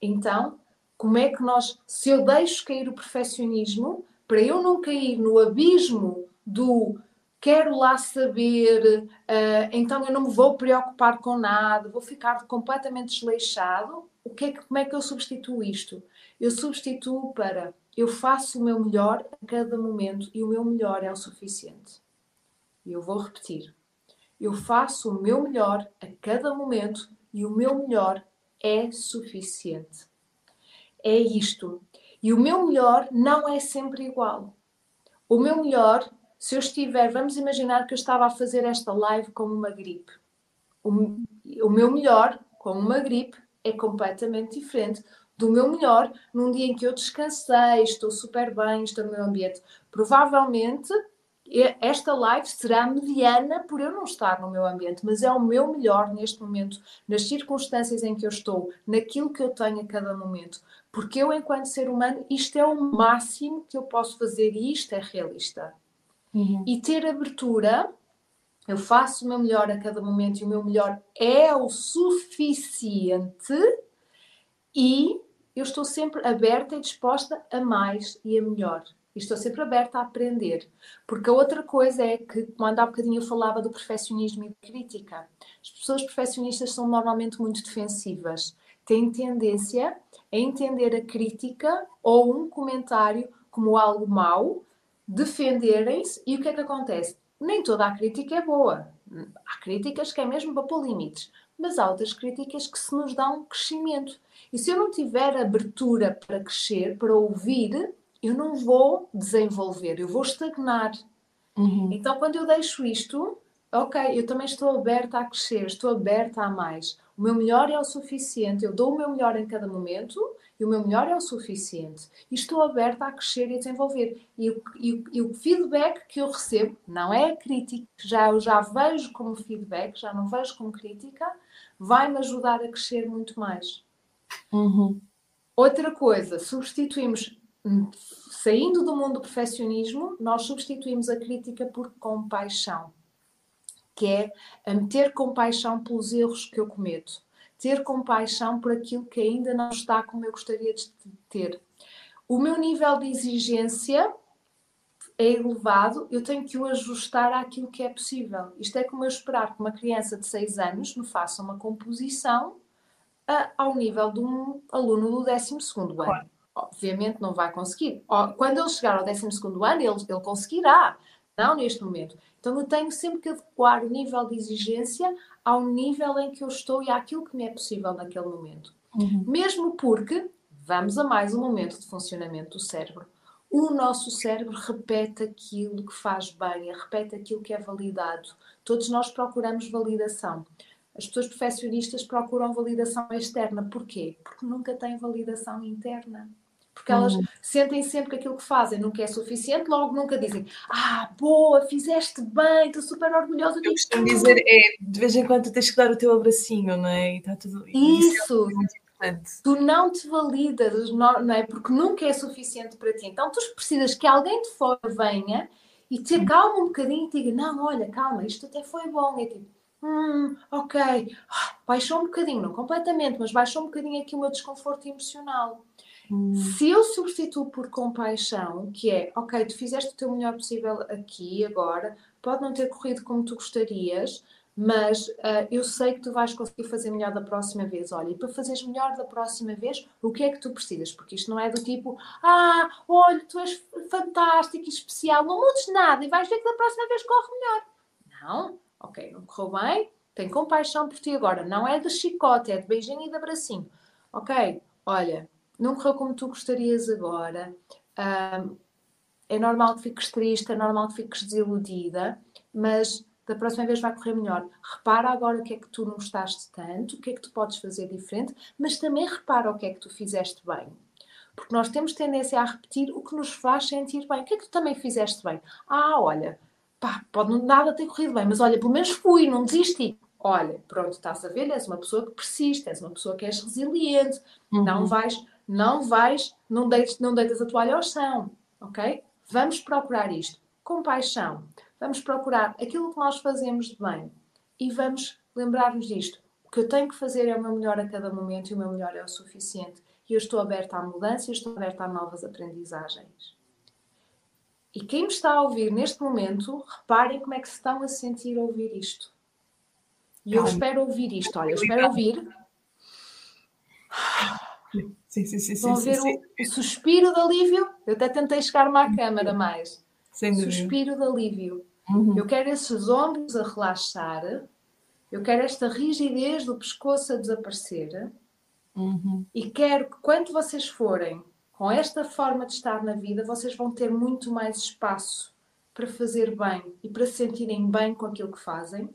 Então, como é que nós, se eu deixo cair o perfeccionismo, para eu não cair no abismo do quero lá saber, uh, então eu não me vou preocupar com nada, vou ficar completamente desleixado. O que é que, como é que eu substituo isto? Eu substituo para eu faço o meu melhor a cada momento e o meu melhor é o suficiente. E eu vou repetir. Eu faço o meu melhor a cada momento e o meu melhor é suficiente. É isto. E o meu melhor não é sempre igual. O meu melhor se eu estiver, vamos imaginar que eu estava a fazer esta live com uma gripe. O, o meu melhor com uma gripe é completamente diferente do meu melhor num dia em que eu descansei, estou super bem, estou no meu ambiente. Provavelmente esta live será mediana por eu não estar no meu ambiente, mas é o meu melhor neste momento, nas circunstâncias em que eu estou, naquilo que eu tenho a cada momento. Porque eu, enquanto ser humano, isto é o máximo que eu posso fazer e isto é realista. Uhum. E ter abertura, eu faço o meu melhor a cada momento e o meu melhor é o suficiente e eu estou sempre aberta e disposta a mais e a melhor. E estou sempre aberta a aprender. Porque a outra coisa é que, quando há bocadinho eu falava do perfeccionismo e crítica, as pessoas perfeccionistas são normalmente muito defensivas. Têm tendência a entender a crítica ou um comentário como algo mau, defenderem-se e o que é que acontece? Nem toda a crítica é boa. Há críticas que é mesmo para pôr limites, mas há outras críticas que se nos dão crescimento. E se eu não tiver abertura para crescer, para ouvir, eu não vou desenvolver, eu vou estagnar. Uhum. Então, quando eu deixo isto, ok, eu também estou aberta a crescer, estou aberta a mais. O meu melhor é o suficiente, eu dou o meu melhor em cada momento e o meu melhor é o suficiente. E estou aberta a crescer e a desenvolver. E, e, e o feedback que eu recebo não é a crítica, já, eu já vejo como feedback, já não vejo como crítica, vai-me ajudar a crescer muito mais. Uhum. Outra coisa, substituímos saindo do mundo do perfeccionismo, nós substituímos a crítica por compaixão, que é ter compaixão pelos erros que eu cometo, ter compaixão por aquilo que ainda não está como eu gostaria de ter. O meu nível de exigência é elevado, eu tenho que o ajustar àquilo que é possível. Isto é como eu esperar que uma criança de 6 anos me faça uma composição a, ao nível de um aluno do 12 ano obviamente não vai conseguir. Quando ele chegar ao 12 ano, ele, ele conseguirá, não neste momento. Então eu tenho sempre que adequar o nível de exigência ao nível em que eu estou e àquilo que me é possível naquele momento. Uhum. Mesmo porque, vamos a mais um momento de funcionamento do cérebro. O nosso cérebro repete aquilo que faz bem, repete aquilo que é validado. Todos nós procuramos validação. As pessoas perfeccionistas procuram validação externa. Porquê? Porque nunca têm validação interna porque elas uhum. sentem sempre que aquilo que fazem nunca é suficiente, logo nunca dizem ah, boa, fizeste bem, estou super orgulhosa Eu costumo dizer, é, de vez em quando tens que dar o teu abracinho, não é? E está tudo... Isso! É tu não te validas, não é? Porque nunca é suficiente para ti. Então tu precisas que alguém de fora venha e te acalme um bocadinho e te diga, não, olha, calma, isto até foi bom. E tipo, hum, ok, ah, baixou um bocadinho, não completamente, mas baixou um bocadinho aqui o meu desconforto emocional. Hum. Se eu substituo por compaixão, que é, ok, tu fizeste o teu melhor possível aqui, agora, pode não ter corrido como tu gostarias, mas uh, eu sei que tu vais conseguir fazer melhor da próxima vez. Olha, e para fazeres melhor da próxima vez, o que é que tu precisas? Porque isto não é do tipo, ah, olha, tu és fantástico e especial, não mudes nada e vais ver que da próxima vez corre melhor. Não, ok, não correu bem, tem compaixão por ti agora. Não é de chicote, é de beijinho e de abracinho. Ok, olha, não correu como tu gostarias agora. Um, é normal que fiques triste, é normal que fiques desiludida, mas da próxima vez vai correr melhor. Repara agora o que é que tu não gostaste tanto, o que é que tu podes fazer diferente, mas também repara o que é que tu fizeste bem. Porque nós temos tendência a repetir o que nos faz sentir bem. O que é que tu também fizeste bem? Ah, olha, pá, pode nada ter corrido bem, mas olha, pelo menos fui, não desisti. Olha, pronto, estás a ver, és uma pessoa que persiste, és uma pessoa que és resiliente, uhum. não vais não vais, não deites, não deitas a toalha ao chão, ok? Vamos procurar isto. Compaixão. Vamos procurar aquilo que nós fazemos de bem e vamos lembrar-nos disto. O que eu tenho que fazer é o meu melhor a cada momento e o meu melhor é o suficiente. E eu estou aberta à mudança, eu estou aberta a novas aprendizagens. E quem me está a ouvir neste momento, reparem como é que se estão a sentir a ouvir isto. E eu espero ouvir isto. Olha, eu espero ouvir. Sim, sim, sim. Vão sim, ver sim, o, o, suspiro de alívio. Eu até tentei chegar-me à câmara mais. Sem suspiro de alívio. Uhum. Eu quero esses ombros a relaxar. Eu quero esta rigidez do pescoço a desaparecer. Uhum. E quero que quando vocês forem com esta forma de estar na vida, vocês vão ter muito mais espaço para fazer bem e para se sentirem bem com aquilo que fazem.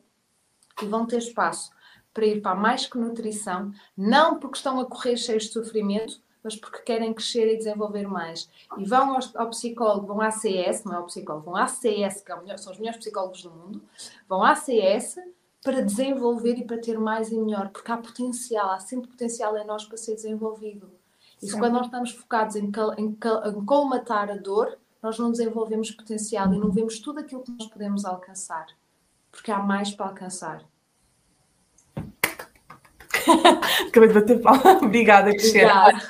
E vão ter espaço para ir para mais que nutrição, não porque estão a correr cheios de sofrimento, mas porque querem crescer e desenvolver mais. E vão ao, ao psicólogo, vão à CS, não é ao psicólogo, vão à CS, que é melhor, são os melhores psicólogos do mundo, vão à CS para desenvolver e para ter mais e melhor, porque há potencial, há sempre potencial em nós para ser desenvolvido. E se quando nós estamos focados em, em, em colmatar a dor, nós não desenvolvemos potencial e não vemos tudo aquilo que nós podemos alcançar. Porque há mais para alcançar. Acabei de bater palma. Obrigada, Cristiana.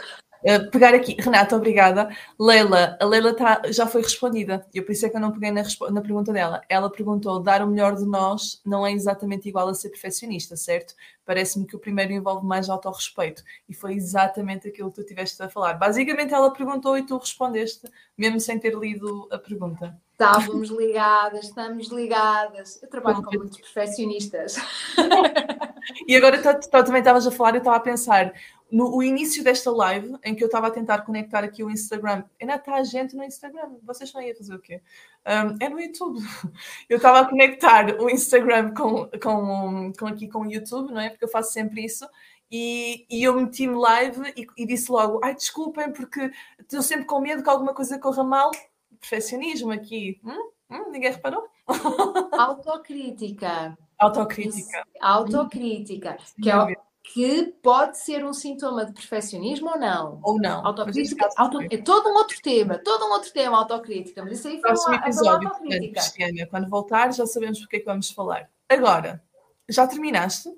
Eh, pegar aqui, Renata, obrigada. Leila, a Leila tá, já foi respondida, e por isso é que eu não peguei na, na, pergunta dela. Ela perguntou: dar o melhor de nós não é exatamente igual a ser perfeccionista, certo? Parece-me que o primeiro envolve mais autorrespeito, e foi exatamente aquilo que tu tiveste a falar. Basicamente, ela perguntou e tu respondeste, mesmo sem ter lido a pergunta. Estávamos ligadas, estamos ligadas. Eu trabalho com muitos perfeccionistas. e agora também estavas a falar, eu estava a pensar, no o início desta live, em que eu estava a tentar conectar aqui o Instagram, ainda está a gente no Instagram, vocês estão aí a fazer o quê? Um, é no YouTube. Eu estava a conectar o Instagram com, com, com aqui com o YouTube, não é? Porque eu faço sempre isso. E, e eu meti-me live e, e, disse logo: ai, desculpem, porque estou sempre com medo que alguma coisa corra mal. Perfeccionismo aqui. Hum? Hum? Ninguém reparou? Autocrítica. Autocrítica. Autocrítica. Sim, que é, que pode ser um sintoma de perfeccionismo ou não. Ou não. Autocrítica auto, é todo um outro tema, todo um outro tema, autocrítica. Mas isso aí foi uma, episódio, autocrítica. Cristiana, quando voltar já sabemos porque é que vamos falar. Agora, já terminaste?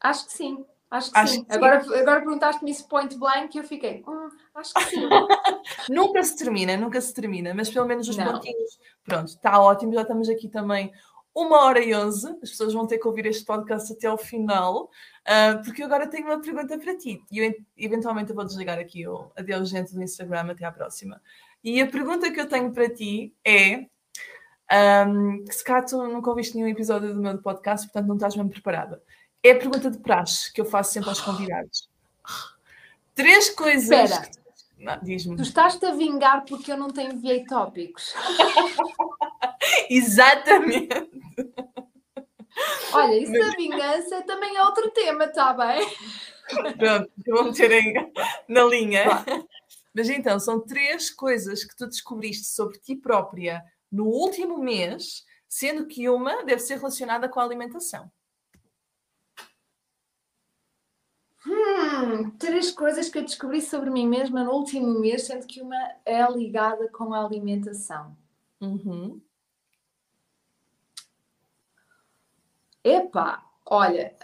Acho que sim. Acho que acho sim. Que agora, sim. agora perguntaste-me isso point blank e eu fiquei, hum, acho que sim. nunca se termina, nunca se termina, mas pelo menos os não. pontinhos. Pronto, está ótimo, já estamos aqui também uma hora e onze. As pessoas vão ter que ouvir este podcast até ao final, uh, porque eu agora tenho uma pergunta para ti. E eu, eventualmente eu vou desligar aqui o adeus, gente do Instagram. Até à próxima. E a pergunta que eu tenho para ti é. Um, se cá tu nunca ouviste nenhum episódio do meu podcast, portanto não estás mesmo preparada. É a pergunta de praxe que eu faço sempre aos convidados. Três coisas. Espera. Tu estás-te a vingar porque eu não te enviei tópicos. Exatamente. Olha, isso da vingança também é outro tema, está bem? Pronto, vou meter na linha. Mas então, são três coisas que tu descobriste sobre ti própria no último mês, sendo que uma deve ser relacionada com a alimentação. Hum, três coisas que eu descobri sobre mim mesma no último mês, sendo que uma é ligada com a alimentação. Uhum. Epá, olha,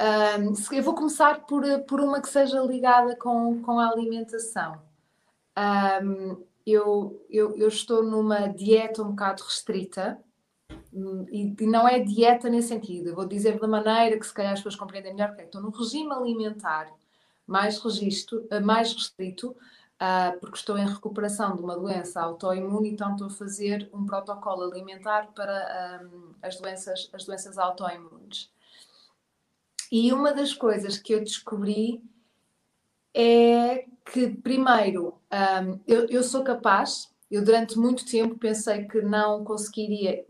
um, eu vou começar por, por uma que seja ligada com, com a alimentação. Um, eu, eu, eu estou numa dieta um bocado restrita, hum, e, não é dieta nesse sentido, eu vou dizer da maneira que se calhar as pessoas compreendem melhor, que é, estou num regime alimentar mais, registro, eh, mais restrito, uh, porque estou em recuperação de uma doença autoimune, então estou a fazer um protocolo alimentar para um, as, doenças, as doenças autoimunes. E uma das coisas que eu descobri é que, primeiro, um, eu, eu sou capaz, eu durante muito tempo pensei que não conseguiria,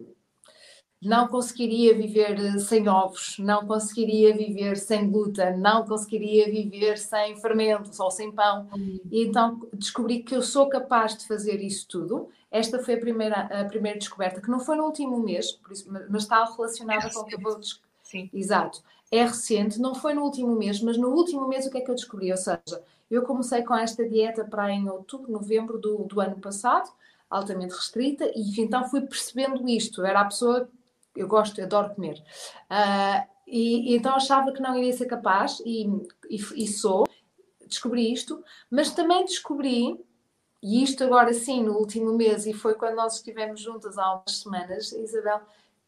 não conseguiria viver eh, sem ovos, não conseguiria viver sem glúten, não conseguiria viver sem fermentos ou sem pão. Uhum. E então descobri que eu sou capaz de fazer isso tudo. Esta foi a primeira, a primeira descoberta, que não foi no último mês, isso, mas está relacionada é com o que eu vou Sim. Exato. É recente, não foi no último mês, mas no último mês o que é que eu descobri? Ou seja, eu comecei com esta dieta para em outubro, novembro do, do ano passado, altamente restrita, e então fui percebendo isto. Era a pessoa eu gosto, eu adoro comer. Uh, e, e, então achava que não iria ser capaz, e, e, e, sou, descobri isto, mas também descobri, e isto agora sim, no último mês, e foi quando nós estivemos juntas há umas semanas, Isabel,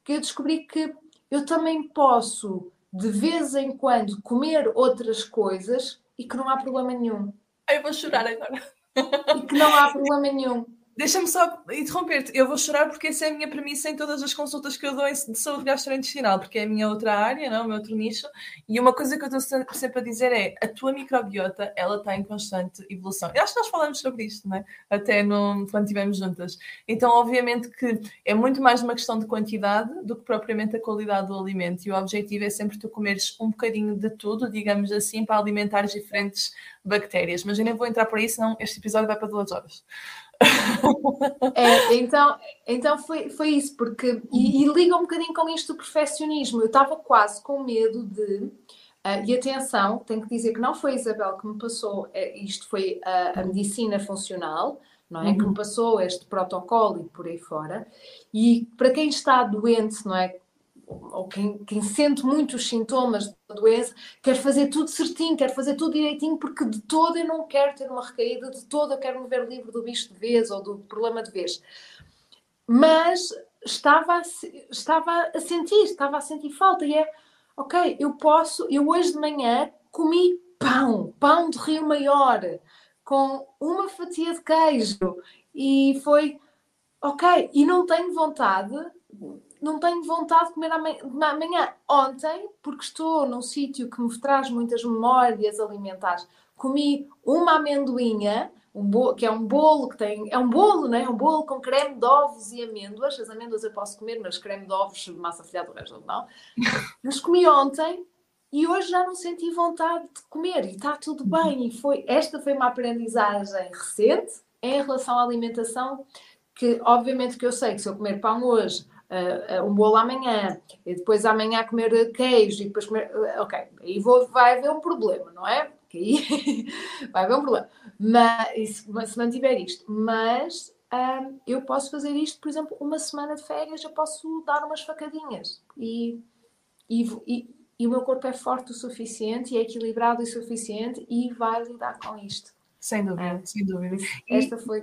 que eu descobri que eu também posso, de vez em quando, comer outras coisas e que não há problema nenhum. Eu vou chorar agora. E que não há problema nenhum. Deixa-me só interromper-te. Eu vou chorar porque essa é a minha premissa em todas as consultas que eu dou de saúde gastrointestinal, porque é a minha outra área, não? o meu outro nicho. E uma coisa que eu estou sempre a dizer é a tua microbiota ela está em constante evolução. Eu acho que nós falamos sobre isto, não é? até no, quando estivemos juntas. Então, obviamente que é muito mais uma questão de quantidade do que propriamente a qualidade do alimento. E o objetivo é sempre tu comeres um bocadinho de tudo, digamos assim, para alimentar diferentes bactérias. Mas eu nem vou entrar por aí, senão este episódio vai para duas horas. É, então, então foi, foi isso, porque e, e, liga um bocadinho com isto do perfeccionismo. Eu estava quase com medo de. Uh, e atenção, tenho que dizer que não foi a Isabel que me passou, uh, isto foi a, a, medicina funcional, não é? Uhum. Que me passou este protocolo e por aí fora. E para quem está doente, não é? Ou quem, quem, sente muito os sintomas da doença, quer fazer tudo certinho, quer fazer tudo direitinho, porque de todo eu não quero ter uma recaída, de todo eu quero me ver livre do bicho de vez ou do problema de vez. Mas estava a, estava a sentir, estava a sentir falta, e é, ok, eu posso, eu hoje de manhã comi pão, pão de Rio Maior, com uma fatia de queijo, e foi, ok, e não tenho vontade não tenho vontade de comer amanhã. Ontem, porque estou num sítio que me traz muitas memórias alimentares, comi uma amendoinha, um bolo, que é um bolo que tem. É um bolo, né? É um bolo com creme de ovos e amêndoas. As amêndoas eu posso comer, mas creme de ovos, massa folhada, o resto não. Mas comi ontem e hoje já não senti vontade de comer e está tudo bem. E foi, esta foi uma aprendizagem recente em relação à alimentação, que obviamente que eu sei que se eu comer pão hoje uh, um bolo amanhã, e depois amanhã comer queijo, e depois comer. Uh, ok, aí vou, vai haver um problema, não é? Porque aí vai haver um problema. Mas se mantiver isto, mas um, eu posso fazer isto, por exemplo, uma semana de férias, eu posso dar umas facadinhas e, e, e, e o meu corpo é forte o suficiente e é equilibrado o suficiente e vai lidar com isto. Sem dúvida, é. sem dúvida. Esta foi.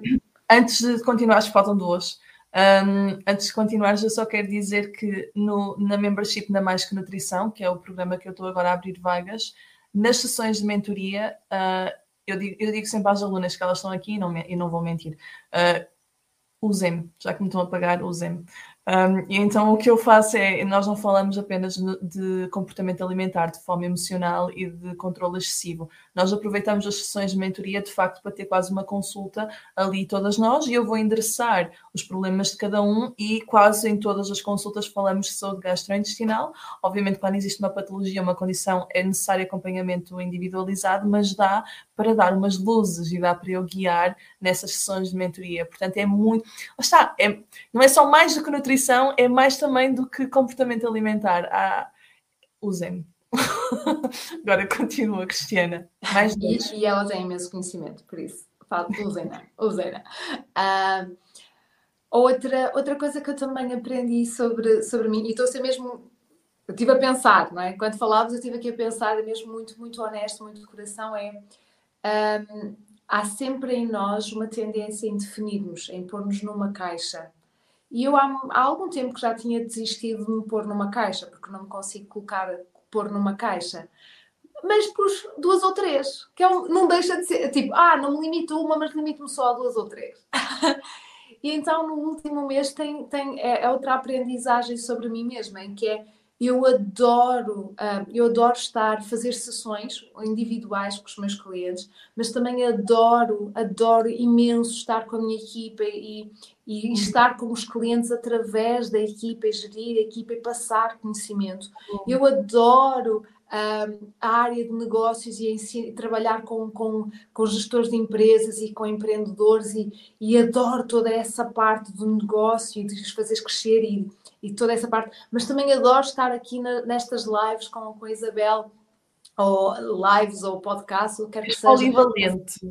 Antes de continuar, faltam duas. Um, antes de continuares, eu só quero dizer que no, na membership na Mais Que Nutrição, que é o programa que eu estou agora a abrir vagas, nas sessões de mentoria, uh, eu, digo, eu, digo, sempre às alunas que elas estão aqui e não, e não vou mentir, uh, usem-me, já que me estão a pagar, usem-me. Um, e então o que eu faço é, nós não falamos apenas de comportamento alimentar, de fome emocional e de controle excessivo. Nós aproveitamos as sessões de mentoria, de facto, para ter quase uma consulta ali todas nós, e eu vou endereçar os problemas de cada um e quase em todas as consultas falamos de saúde gastrointestinal. Obviamente, quando existe uma patologia, uma condição, é necessário acompanhamento individualizado, mas dá para dar umas luzes e dá para eu guiar nessas sessões de mentoria. Portanto, é muito... Está, é, não é só mais do que nutrição, nutrição é mais também do que comportamento alimentar. Ah, usem-me. Agora continua, Cristiana. Mais e, e, ela tem imenso conhecimento, por isso. Usem-na. Usem-na. Uh, outra, outra coisa que eu também aprendi sobre, sobre mim, e estou a ser mesmo. Eu estive a pensar, não é? Quando falávamos, eu estive aqui a pensar, mesmo muito, muito honesto, muito de coração, é. Um, há sempre em nós uma tendência em definirmos, em pôr-nos numa caixa. E eu há, há, algum tempo que já tinha desistido de me pôr numa caixa, porque não me consigo colocar, pôr numa caixa. Mas pus duas ou três, que é um, não deixa de ser, tipo, ah, não me limito uma, mas limito-me só a duas ou três. e então no último mês tem, tem, é, é outra aprendizagem sobre mim mesma, em que é eu adoro, uh, eu adoro estar, fazer sessões individuais com os meus clientes, mas também adoro, adoro imenso estar com a minha equipa e, e estar com os clientes através da equipa e gerir a equipa e passar conhecimento. Eu adoro um, a área de negócios e ensino, trabalhar com, com, com gestores de empresas e com empreendedores e, e adoro toda essa parte do negócio e de os fazer crescer e, e toda essa parte, mas também adoro estar aqui na, nestas lives com, com a Isabel ou lives ou podcast, ou quer que seja,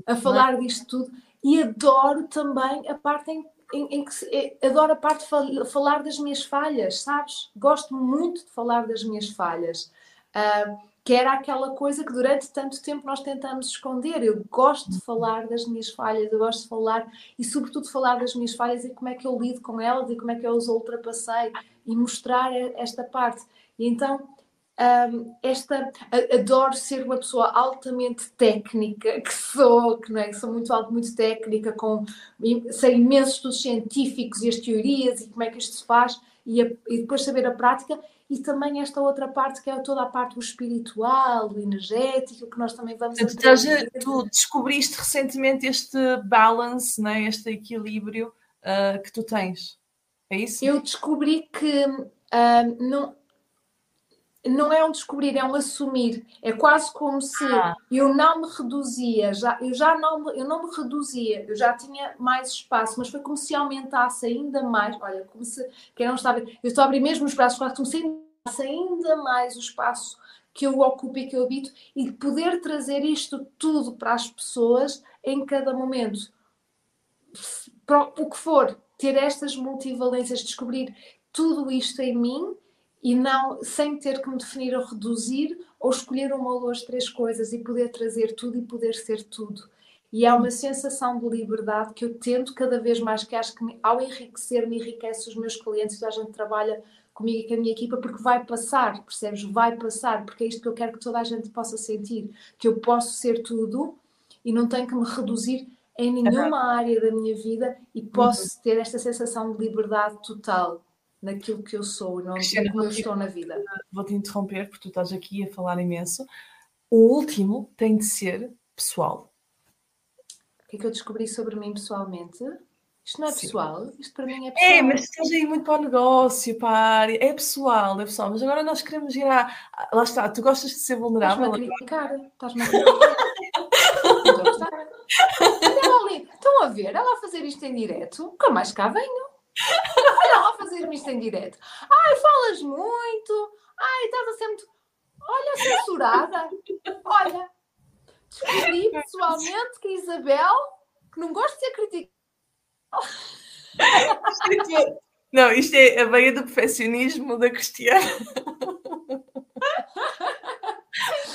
a, a falar é? disto tudo e adoro também a parte em em, em que é, adoro a parte de falar das minhas falhas, sabes? Gosto muito de falar das minhas falhas. Uh, que era aquela coisa que durante tanto tempo nós tentamos esconder. Eu gosto de falar das minhas falhas, eu gosto de falar e, sobretudo, falar das minhas falhas e como é que eu lido com elas e como é que eu as ultrapassei e mostrar esta parte. E então um, esta adoro ser uma pessoa altamente técnica que sou, que não é sou muito alto, muito técnica, com sei imensos estudos científicos e as teorias e como é que isto se faz e, a, e depois saber a prática e também esta outra parte que é toda a parte do espiritual, do energético, que nós também vamos tu, tu descobriste recentemente este balance, né? este equilíbrio uh, que tu tens. É isso? Eu descobri que uh, não, não é um descobrir, é um assumir. É quase como se ah. eu não me reduzia, já, eu já não, eu não me reduzia, eu já tinha mais espaço, mas foi como se aumentasse ainda mais. Olha, como se quem não está eu estou a abrir mesmo os braços, como se aumentasse ainda mais o espaço que eu ocupo e que eu habito e poder trazer isto tudo para as pessoas em cada momento. O que for, ter estas multivalências, descobrir tudo isto em mim e não sem ter que me definir ou reduzir ou escolher uma ou duas, três coisas e poder trazer tudo e poder ser tudo. E há uma sensação de liberdade que eu tento cada vez mais, que acho que me, ao enriquecer me enriquece os meus clientes, a gente trabalha comigo e com a minha equipa, porque vai passar, percebes? Vai passar, porque é isto que eu quero que toda a gente possa sentir, que eu posso ser tudo e não tenho que me reduzir em nenhuma área da minha vida e posso uhum. ter esta sensação de liberdade total naquilo que eu sou, não Cristiana, como eu estou na vida. Vou-te interromper porque tu estás aqui a falar imenso. O último tem de ser pessoal. O que é que eu descobri sobre mim pessoalmente? Isto não é Sim. pessoal, isto para mim é, é pessoal. É, mas estás aí muito para o negócio, para a área. É pessoal, é pessoal. Mas agora nós queremos ir à. Lá está, tu gostas de ser vulnerável. Estás-me a criticar. Estás-me a criticar. Estão a ver? Ela a fazer isto em direto. Nunca mais cá venho. Olha lá fazer-me isto em direto. Ai, falas muito. Ai, estás a ser muito. Olha, censurada. Olha, descobri pessoalmente que a Isabel, que não gosta de ser criticada. Não, isto é a veia do perfeccionismo da Cristiana.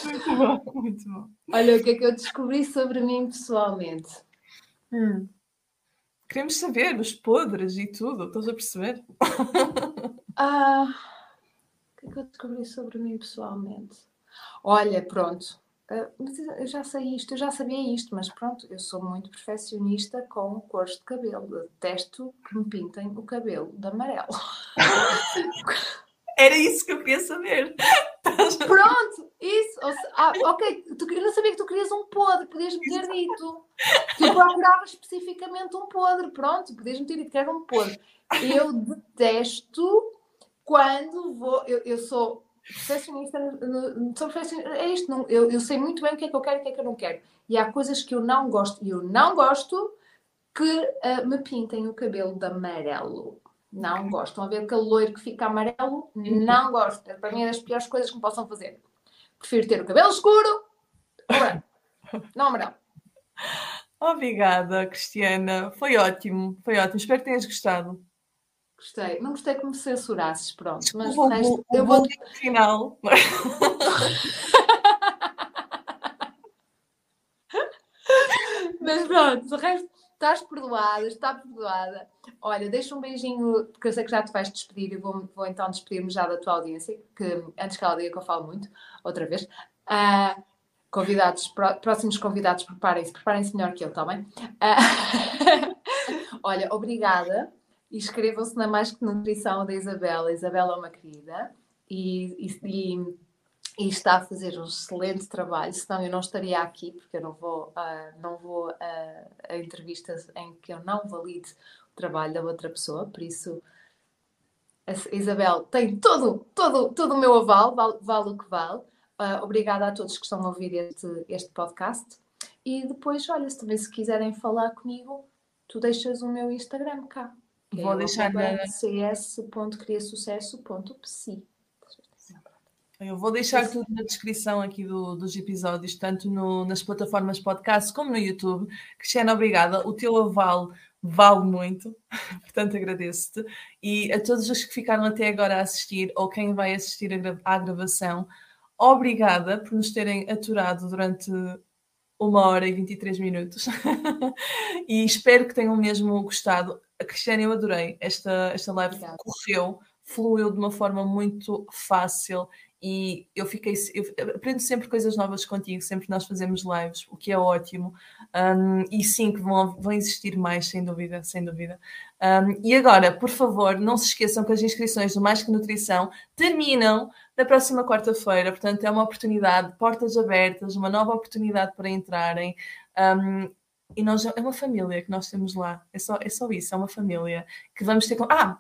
Muito bom, muito bom. Olha, o que é que eu descobri sobre mim pessoalmente? Hum. Queremos saber os podres e tudo, estás a perceber? Ah, o que é que eu descobri sobre mim pessoalmente? Olha, pronto, ah, eu já sei isto, eu já sabia isto, mas pronto, eu sou muito perfeccionista com cores de cabelo. detesto que me pintem o cabelo de amarelo. Era isso que eu queria saber. Pronto, isso. Ah, ok, tu, eu não sabia que tu querias um podre, podias me ter dito. Tu procuravas especificamente um podre, pronto, podias me ter dito que era um podre. Eu detesto quando vou. Eu, eu sou perfeccionista, sou perfeccionista, é isto, não, eu, eu sei muito bem o que é que eu quero e o que é que eu não quero. E há coisas que eu não gosto, e eu não gosto que uh, me pintem o cabelo de amarelo. Não gosto. Estão a ver aquele loiro que fica amarelo? Uhum. Não gosto. É, para mim é das piores coisas que me possam fazer. Prefiro ter o cabelo escuro Não amarelo. Obrigada, Cristiana. Foi ótimo. Foi ótimo. Espero que tenhas gostado. Gostei. Não gostei que me censurasses, pronto. Mas o, resto, o, eu vou. final. mas pronto, o resto estás perdoada, está perdoada. Olha, deixa um beijinho, porque eu sei que já te vais despedir e vou, vou então despedir-me já da tua audiência, que antes que ela diga que eu falo muito, outra vez. Uh, convidados, próximos convidados, preparem-se, preparem-se melhor que eu, está bem? Uh, olha, obrigada. Inscrevam-se na Mais Que Nutrição da Isabela. Isabela é uma querida e, e, e e está a fazer um excelente trabalho, senão eu não estaria aqui, porque eu não vou, uh, não vou uh, a entrevistas em que eu não valide o trabalho da outra pessoa, por isso a Isabel tem todo, todo, todo o meu aval, vale, vale o que vale. Uh, obrigada a todos que estão a ouvir este, este podcast. E depois, olha, se também se quiserem falar comigo, tu deixas o meu Instagram cá. Vou é deixar na... cs.criasucesso.psi. Eu vou deixar tudo na descrição aqui do, dos episódios, tanto no, nas plataformas podcast como no YouTube. Cristiana, obrigada. O teu aval vale muito, portanto agradeço-te. E a todos os que ficaram até agora a assistir, ou quem vai assistir à gravação, obrigada por nos terem aturado durante uma hora e 23 minutos. e espero que tenham mesmo gostado. A Cristiana, eu adorei. Esta, esta live Obrigada. correu, fluiu de uma forma muito fácil e eu fiquei, eu aprendo sempre coisas novas contigo, sempre nós fazemos lives, o que é ótimo. Um, e sim, que vão, vão existir mais, sem dúvida, sem dúvida. Um, e agora, por favor, não se esqueçam que as inscrições do Mais Que Nutrição terminam na próxima quarta-feira, portanto é uma oportunidade, portas abertas, uma nova oportunidade para entrarem. Um, e nós é uma família que nós temos lá, é só, é só isso, é uma família que vamos ter com. Ah!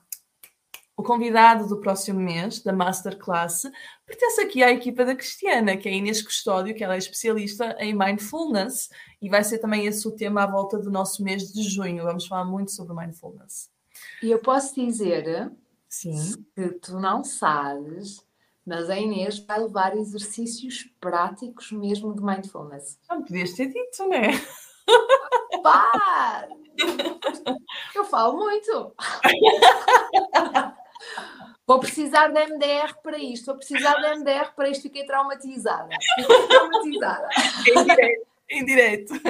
O convidado do próximo mês, da Masterclass, pertence aqui à equipa da Cristiana, que é a Inês Custódio, que ela é especialista em Mindfulness, e vai ser também esse o tema à volta do nosso mês de junho. Vamos falar muito sobre Mindfulness. E eu posso dizer Sim. que tu não sabes, mas a Inês vai levar exercícios práticos mesmo de Mindfulness. Já me podias ter dito, não é? Pá! Eu falo muito. Vou precisar de MDR para isto, vou precisar de MDR para isto, fiquei traumatizada. Fiquei traumatizada. Em direto, em.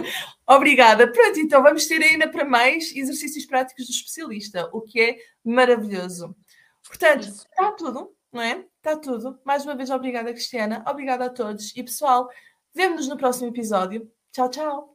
Obrigada. Pronto, então vamos ter ainda para mais exercícios práticos do especialista, o que é maravilhoso. Portanto, Isso. está tudo, não é? Está tudo. Mais uma vez, obrigada, Cristiana. Obrigada a todos. E pessoal, vemo-nos no próximo episódio. Tchau, tchau.